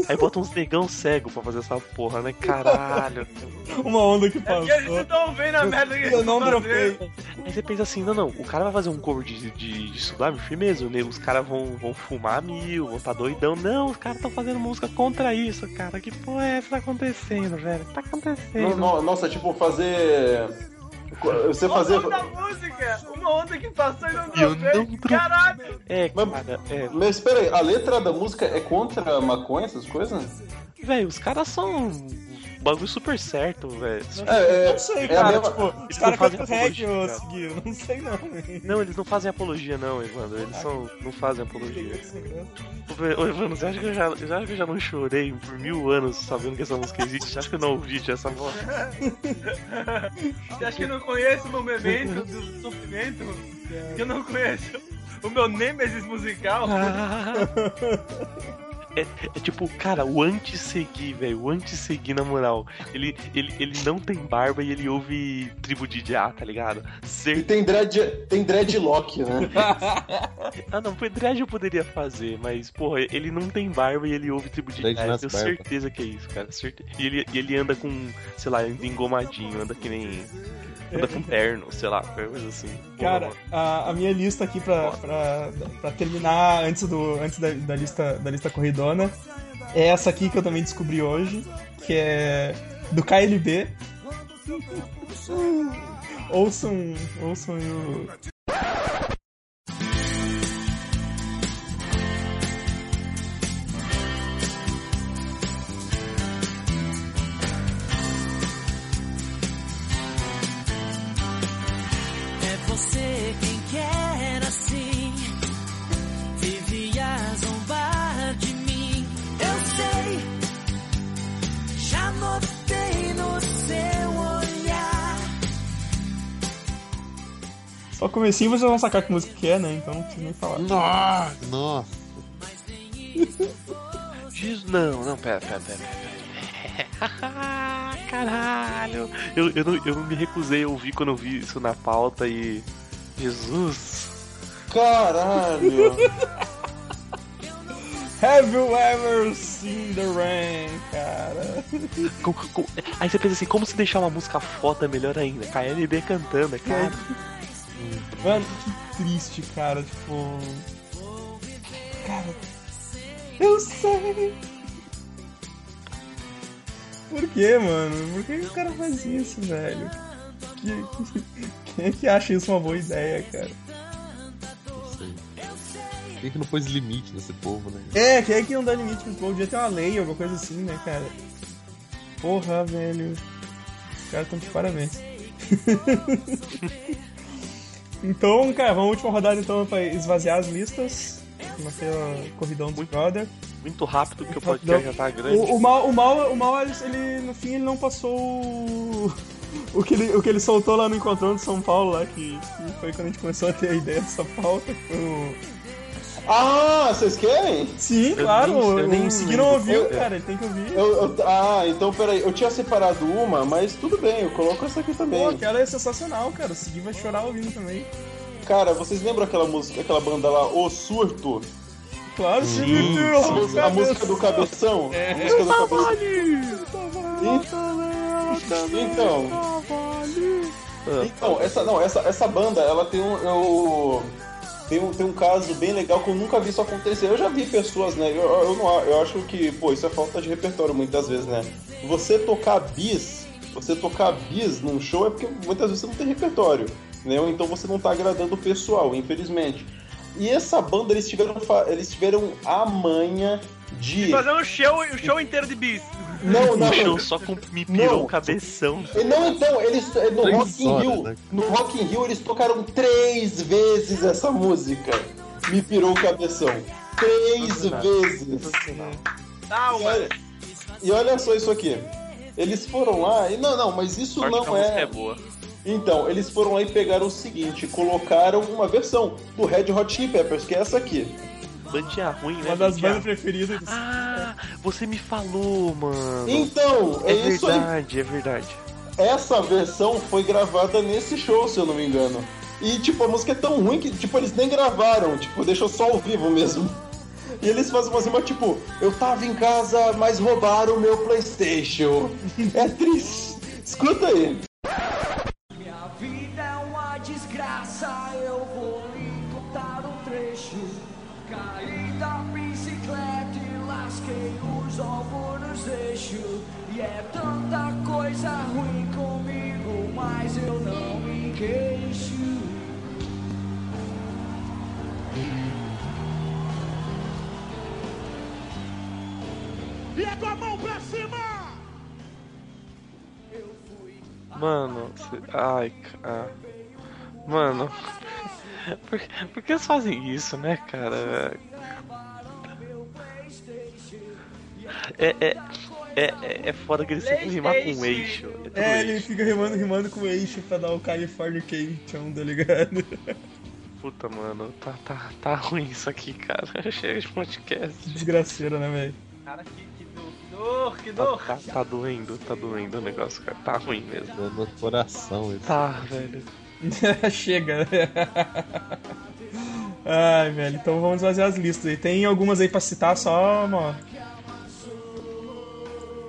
Aí bota uns negão cego pra fazer essa porra, né? Caralho. Uma onda que É porque eles passou. estão vendo a merda que Eu eles não estão dropei. fazendo. Aí você pensa assim, não, não, o cara vai fazer um cover de, de, de Sublime, firmeza, né? Os caras vão, vão fumar mil, vão tá doidão. Não, os caras estão fazendo música contra isso, cara. Que porra é essa que tá acontecendo, velho? Tá acontecendo. No- no- nossa, tipo, fazer. Você fazer. Uma onda música, uma onda que passou e não Eu dropei. não. Caralho. É, Mas- cara, é. Mas espera aí, a letra da música é contra a maconha, essas coisas? Velho, os caras são bagulho super certo, velho. É, é, não sei, é cara. mesma- Tipo, os Eles caras cantam apologia, ô. Seguiu. Não sei não. Não, eles não fazem apologia, não, Evandro. Eles são, não fazem apologia. Ô, Evandro, você acha, que eu já, você acha que eu já não chorei por mil anos sabendo que essa música existe? Você acha que eu não ouvi essa voz? Você acha que eu não conheço o meu momento do sofrimento? Que eu não conheço o meu Nemesis musical? É, é tipo, cara, o anti-segui, velho. O anti-segui, na moral. Ele, ele, ele não tem barba e ele ouve tribo de Já, tá ligado? E tem, dread, tem dreadlock, né? ah, não, dread eu poderia fazer, mas, porra, ele não tem barba e ele ouve tribo de Dread Já. Eu tenho barbas. certeza que é isso, cara. Certe... E, ele, e ele anda com, sei lá, engomadinho, anda que nem. Anda com terno, sei lá, coisa assim. Cara, a, a minha lista aqui pra, pra, pra terminar antes, do, antes da, da lista, da lista corridona é essa aqui que eu também descobri hoje, que é do KLB. ouçam, ouçam o. Só o comecinho vocês vão sacar que música que é, né? Então não preciso nem falar. Nossa! Nossa! Diz, não, não, pera, pera, pera, pera. Caralho! Eu, eu, não, eu não me recusei a ouvir quando eu vi isso na pauta e. Jesus! Caralho! Have you ever seen the rain, cara? Com- com- aí você pensa assim, como se deixar uma música foda melhor ainda? KLB cantando, é claro. Mano, que triste, cara. Tipo. Cara. Eu sei. Por que, mano? Por que o cara faz isso, velho? Que- Quem é que acha isso uma boa ideia, cara? Não sei. Quem que não pôs limite nesse povo, né? É, quem é que não dá limite pro povo? Devia ter uma lei, alguma coisa assim, né, cara? Porra, velho. Os caras estão de parabéns. então, cara, vamos à última rodada então pra esvaziar as listas. Manter a corridão do brother. Muito rápido, porque o podcast já tá grande. O, o mal, o mal, o mal ele, no fim, ele não passou o, o, que ele, o que ele soltou lá no Encontrão de São Paulo, lá, que, que foi quando a gente começou a ter a ideia dessa pauta. Foi o... Ah, vocês querem? Sim, Eu claro. nem- eu o nem não ouviu, Eu- cara, ele tem que ouvir. Eu, eu- ah, então peraí, eu tinha separado uma, mas tudo bem, eu coloco essa aqui também. Pô, aquela é sensacional, cara. O Segui vai chorar ouvindo também. Cara, vocês lembram aquela música, aquela banda lá, O Surto? Claro, Sim, sim. a, música- a música do cabeção? É. A música do cabeção. Então. Então, essa não, essa, essa banda, ela tem um eu tem um, tem um caso bem legal que eu nunca vi isso acontecer. Eu já vi pessoas, né? Eu, eu, não, eu acho que, pô, isso é falta de repertório muitas vezes, né? Você tocar bis, você tocar bis num show é porque muitas vezes você não tem repertório, né? Ou então você não tá agradando o pessoal, infelizmente. E essa banda, eles tiveram, eles tiveram a manha de. Fazer um show, um show inteiro de bis. Não, não. Show só com me pirou Não. o cabeção. E Não, então, eles no Três Rock in horas, Rio, né? no Rock in Rio eles tocaram três vezes essa música. Me pirou o cabeção. Três vezes. Ah, E olha, e olha só isso aqui. Eles foram lá e não, não, mas isso Sorte que a não é. é boa. Então, eles foram lá e pegaram o seguinte, colocaram uma versão do Red Hot Chili Peppers, que é essa aqui. Bandinha ruim, né? Uma das bandas preferidas. Ah, você me falou, mano. Então, é, é isso aí. verdade, é verdade. Essa versão foi gravada nesse show, se eu não me engano. E, tipo, a música é tão ruim que, tipo, eles nem gravaram, tipo, deixou só ao vivo mesmo. E eles fazem uma cima, tipo, eu tava em casa, mas roubaram o meu Playstation. É triste. Escuta aí. E é com a mão pra cima! Mano, cê- ai, cara. Mano. Por, por que eles fazem isso, né, cara? É, é, é, é, é foda que eles sempre rimar com eixo. É É, ele eixo. fica rimando, rimando com o eixo pra dar o Californication, tá ligado? Puta, mano, tá, tá, tá ruim isso aqui, cara. Chega de podcast. Desgraceira, né, velho? Cara, que dor, que Tá, dor. tá, tá doendo, tá doendo o negócio, cara. Tá ruim mesmo. No coração isso. Tá, velho. Chega. Ai, velho, então vamos fazer as listas aí. Tem algumas aí pra citar só, mano.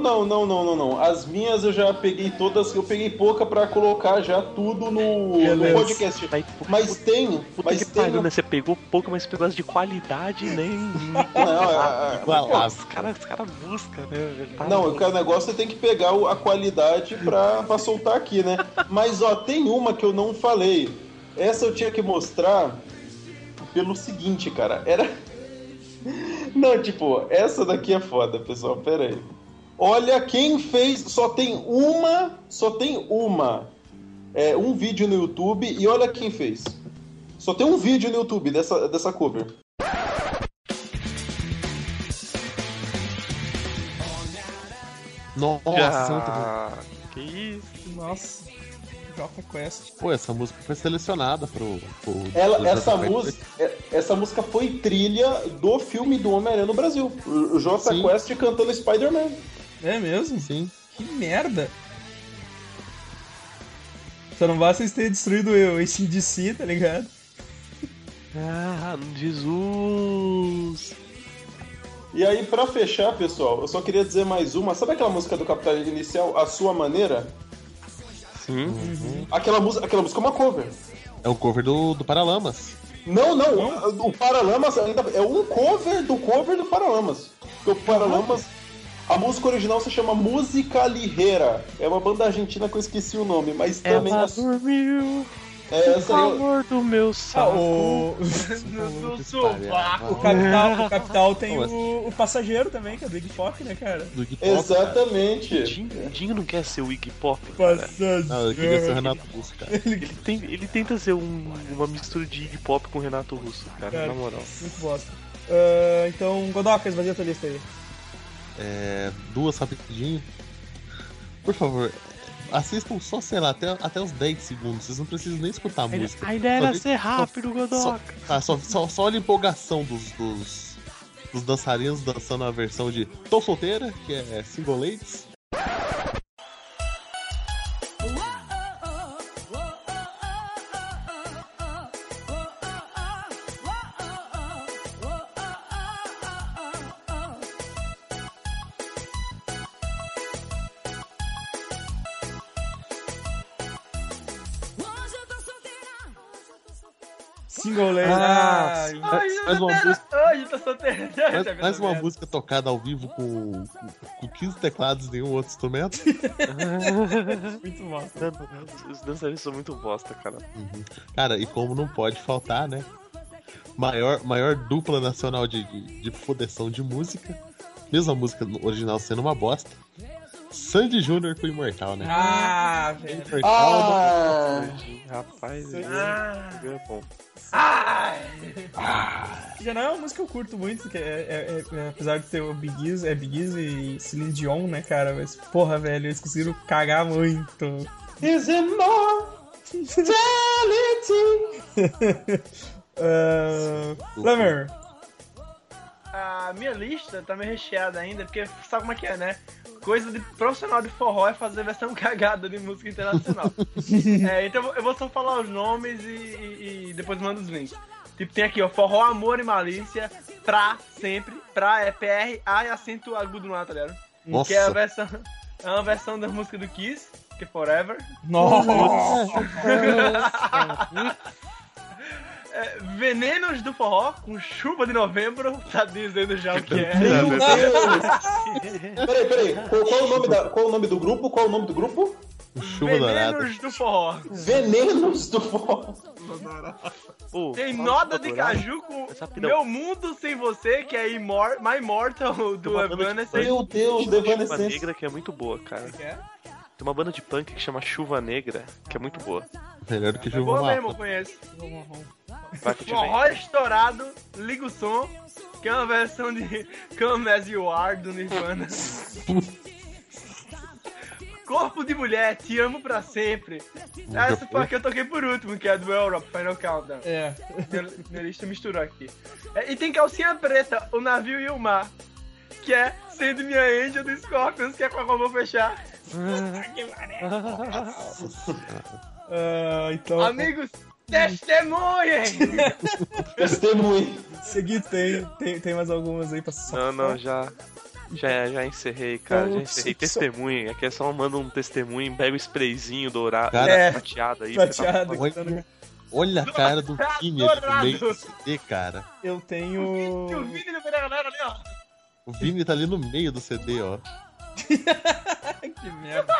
Não, não, não, não, não. As minhas eu já peguei todas, eu peguei pouca pra colocar já tudo no, no podcast. Mas tem, Puta mas que tem. pariu, né? Você pegou pouco, mas pegou as de qualidade e nem. Não, é- é- Pô, os caras os cara buscam, né? Tá Não, louco. o negócio é tem que pegar a qualidade pra, pra soltar aqui, né? Mas ó, tem uma que eu não falei. Essa eu tinha que mostrar pelo seguinte, cara. Era. Não, tipo, essa daqui é foda, pessoal. Pera aí. Olha quem fez. Só tem uma. Só tem uma. É, um vídeo no YouTube e olha quem fez. Só tem um vídeo no YouTube dessa, dessa cover. Nossa, Já. Que isso? Nossa. Jota Quest. Pô, essa música foi selecionada pro. pro Ela, essa, música, é- essa música foi trilha do filme do Homem-Aranha no Brasil. O Jota Sim. Quest cantando Spider-Man. É mesmo? Sim. Que merda. Só não basta eles terem destruído o ACDC, tá ligado? Ah, Jesus! E aí, pra fechar, pessoal, eu só queria dizer mais uma. Sabe aquela música do Capital Inicial, A Sua Maneira? Sim. Aquela, música, aquela música é uma cover. É o cover do, do Paralamas. Não, não, o Paralamas ainda é um cover do cover do Paralamas. Porque o Paralamas. A música original se chama Música Lirreira. É uma banda argentina que eu esqueci o nome, mas também. Ela dormiu. É, essa aí. eu- Amor do meu Ah, saco. o... No, no sovaco. o Capital, o Capital tem o, o passageiro também, que é do Iggy Pop, né, cara? Do Iggy Pop, Exatamente. Dinho, Dinho não quer ser o Iggy Pop. Passageiro. Não, eu queria ser o Renato Russo, cara. Ele, tem, ele tenta ser um- uma mistura de Iggy Pop com Renato Russo, cara, Cara, na moral. Muito bosta. Ah, então, Godoka, esvazia a tua lista aí. É, duas rapidinho. Por favor, assistam só, sei lá, até, até os 10 segundos. Vocês não precisam nem escutar a música. a ideia era Só de- ser rápido, Só, Godoka. tá, só, só, só olha a empolgação dos, dos, dos dançarinos dançando a versão de Tô Solteira, que é Single Ladies. Solteiro. mais, uma música tocada ao vivo com, com, com 15 teclados e nenhum outro instrumento. muito bosta. Os dançarinos são muito bosta, cara. Uhum. Cara, e como não pode faltar, né? Maior, maior dupla nacional de, de, de fodeção de música. Mesmo a música original sendo uma bosta. Sandy Júnior com Imortal, né? Ah, velho. Imortal, Ah, Rapaz, Ah. é bom. Já não é uma música que eu curto muito, que é, é- é- é- apesar de ter o Big Easy, é Big Easy e Celine Dion, né, cara? Mas, porra, velho, eles conseguiram cagar muito. Is it more uh, Flamer, A minha lista tá meio recheada ainda, porque sabe como é que é, né? Coisa de profissional de forró é fazer versão cagada de música internacional. é, então eu vou- só falar os nomes e, e- e depois mando os links. Tipo, tem aqui, ó, Forró, Amor e Malícia, Pra, sempre. Pra é PR, A e acento agudo no A, tá ligado? Nossa. Que é a versão. É uma versão da música do Kiss, que é Forever. Nossa! É, Venenos do Forró, com chuva de novembro, tá dizendo já o que é. Meu Deus! peraí, peraí. Qual, qual o nome da, qual o nome do grupo? Qual o nome do grupo? Chuva dourada. Venenos do Forró. Venenos do Forró. Pô, Tem noda do de caju com. Meu Mundo Sem Você, que é Imor My Immortal do Evanescence. Meu Deus, Chuva Evanescence. Negra que é muito boa, cara. Que é? Tem uma banda de punk que chama Chuva Negra, que é muito boa. Melhor do que É Chuva boa mesmo, eu Mata. conheço. Vai que. Forró estourado, liga o som, que é uma versão de Come As You Are do Nirvana. Corpo de mulher, te amo pra sempre. Essa foi a que eu toquei por último, que é do Europe, Final Countdown. É. Minha, minha lista misturou aqui. É, e tem calcinha preta, o navio e o mar. Que é sendo minha angel do Scorpions, que é com a vou fechar. Ah, então. Amigos, testemunhem! Testemunhe. Seguir, tem, tem, tem mais algumas aí pra Não, não, já. Já, já encerrei, cara. Já encerrei. só- Testemunha. Aqui é só manda um testemunho, pega o sprayzinho dourado, Cara, É, prateado aí. prateado. Olha, olha a cara do Vini meio do CD, cara. Eu O tenho. Vini do Pereira ali, ó. O Vini tá ali no meio do CD, ó. que merda.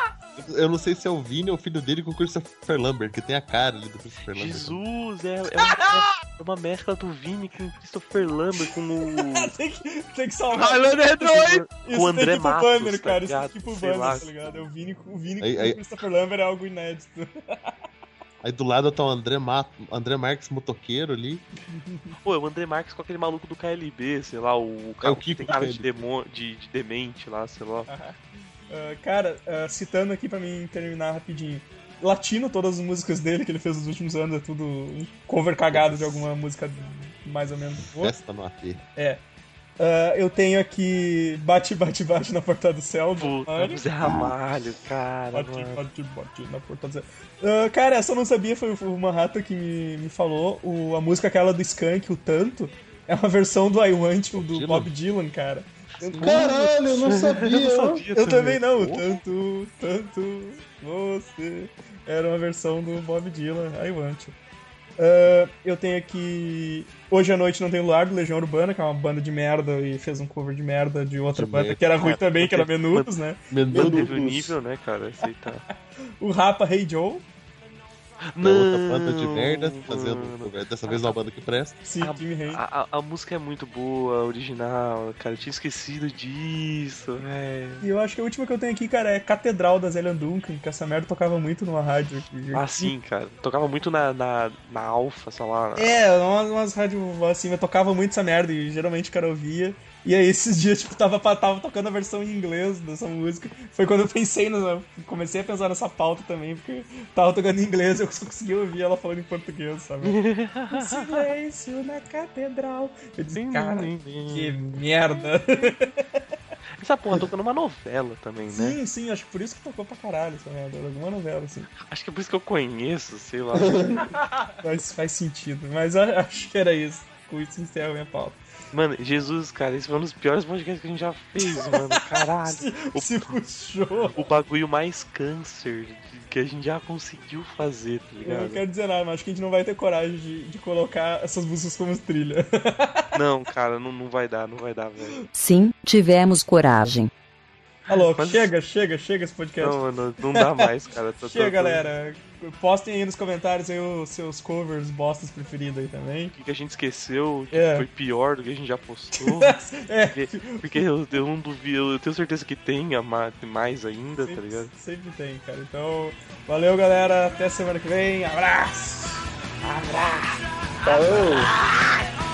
Eu não sei se é o Vini ou o filho dele com o Christopher Lambert, que tem a cara ali do Christopher Lambert. Jesus, é, é, uma, é uma mescla do Vini com o Christopher Lambert, com o. tem, que, tem que salvar. Highlander 2! Isso Com o André pro Matos, banner, tá cara. Isso ligado? ir pro Sei banner, tá ligado? É o Vini, o Vini Aí- com o Christopher Lambert é algo inédito. Aí do lado tá o André, Ma... André Marques motoqueiro ali. Pô, é o André Marques com aquele maluco do KLB, sei lá, o É cara o que Kiko tem cara de, demo, de, de demente lá, sei lá. Ah, cara, ah, citando aqui pra mim terminar rapidinho. Latino, todas as músicas dele que ele fez nos últimos anos, é tudo um cover cagado de alguma música mais ou menos boa. Festa no AT. É. Ah, eu tenho aqui Bate, Bate, Bate na Porta do Céu. do Puta, Mário. Zé Ramalho, cara. Bate, mano. bate, bate na porta do céu. Ah, cara, essa eu não sabia, foi o Manhattan que me, me falou. O, a música aquela do Skank, o Tanto, é uma versão do I Want You, do Dylan? Bob Dylan, cara. Caralho, eu não sabia. Eu não sabia Eu também não, o tanto, tanto, você. Era uma versão do Bob Dylan, I Want You. Ah, eu tenho aqui Hoje à Noite Não Tem Luar, do Legião Urbana, que é uma banda de merda e fez um cover de merda de outra De banda merda. que era ruim também, que era Menudos, né? Menudo Teve o nível, né, cara? Aceitar. O Rapa Hey Joe, É outra banda de merda, fazendo cover. Dessa vez uma banda que presta. sim, A-. A, a, a música é muito boa, original, cara. Eu tinha esquecido disso, velho. E eu acho que a última que eu tenho aqui, cara, é Catedral da Zélia Duncan, que essa merda tocava muito numa rádio. aqui. Ah, sim, cara. Tocava muito na, na, na Alpha, sei lá. É, umas, umas rádios assim, eu tocava muito essa merda e geralmente o cara ouvia. E aí esses dias, tipo, tava, tava tocando a versão em inglês dessa música. Foi quando eu pensei, nessa, comecei a pensar nessa pauta também, porque tava tocando em inglês e eu só conseguia ouvir ela falando em português, sabe? Silêncio na catedral. Eu disse, cara, que merda. Essa porra tocou numa novela também, né? Sim, sim, acho que por isso que tocou pra caralho essa merda. Alguma novela, assim. Acho que é por isso que eu conheço, sei lá. Faz, faz sentido. Mas acho que era isso. Com isso encerra a minha pauta. Mano, Jesus, cara, esse foi um dos piores podcasts que a gente já fez, mano. Caralho. O, Se puxou. o bagulho mais câncer que a gente já conseguiu fazer, tá Eu ligado? não quero dizer nada, mas acho que a gente não vai ter coragem de, de colocar essas músicas como trilha. Não, cara, não, não vai dar, não vai dar, velho. Sim, tivemos coragem. Alô, Mas- chega, chega, chega esse podcast. Não, mano, não dá mais, cara. Tô- tô- chega, tô- galera. Postem aí nos comentários aí os seus covers, bostas preferidos aí também. O que que a gente esqueceu, que É. foi pior do que a gente já postou. é, Porque, porque eu, eu não duvido, eu tenho certeza que tenha ma- mais ainda, tá ligado? sempre tem, cara. Então, valeu, galera. Até semana que vem. Abraço! Falou!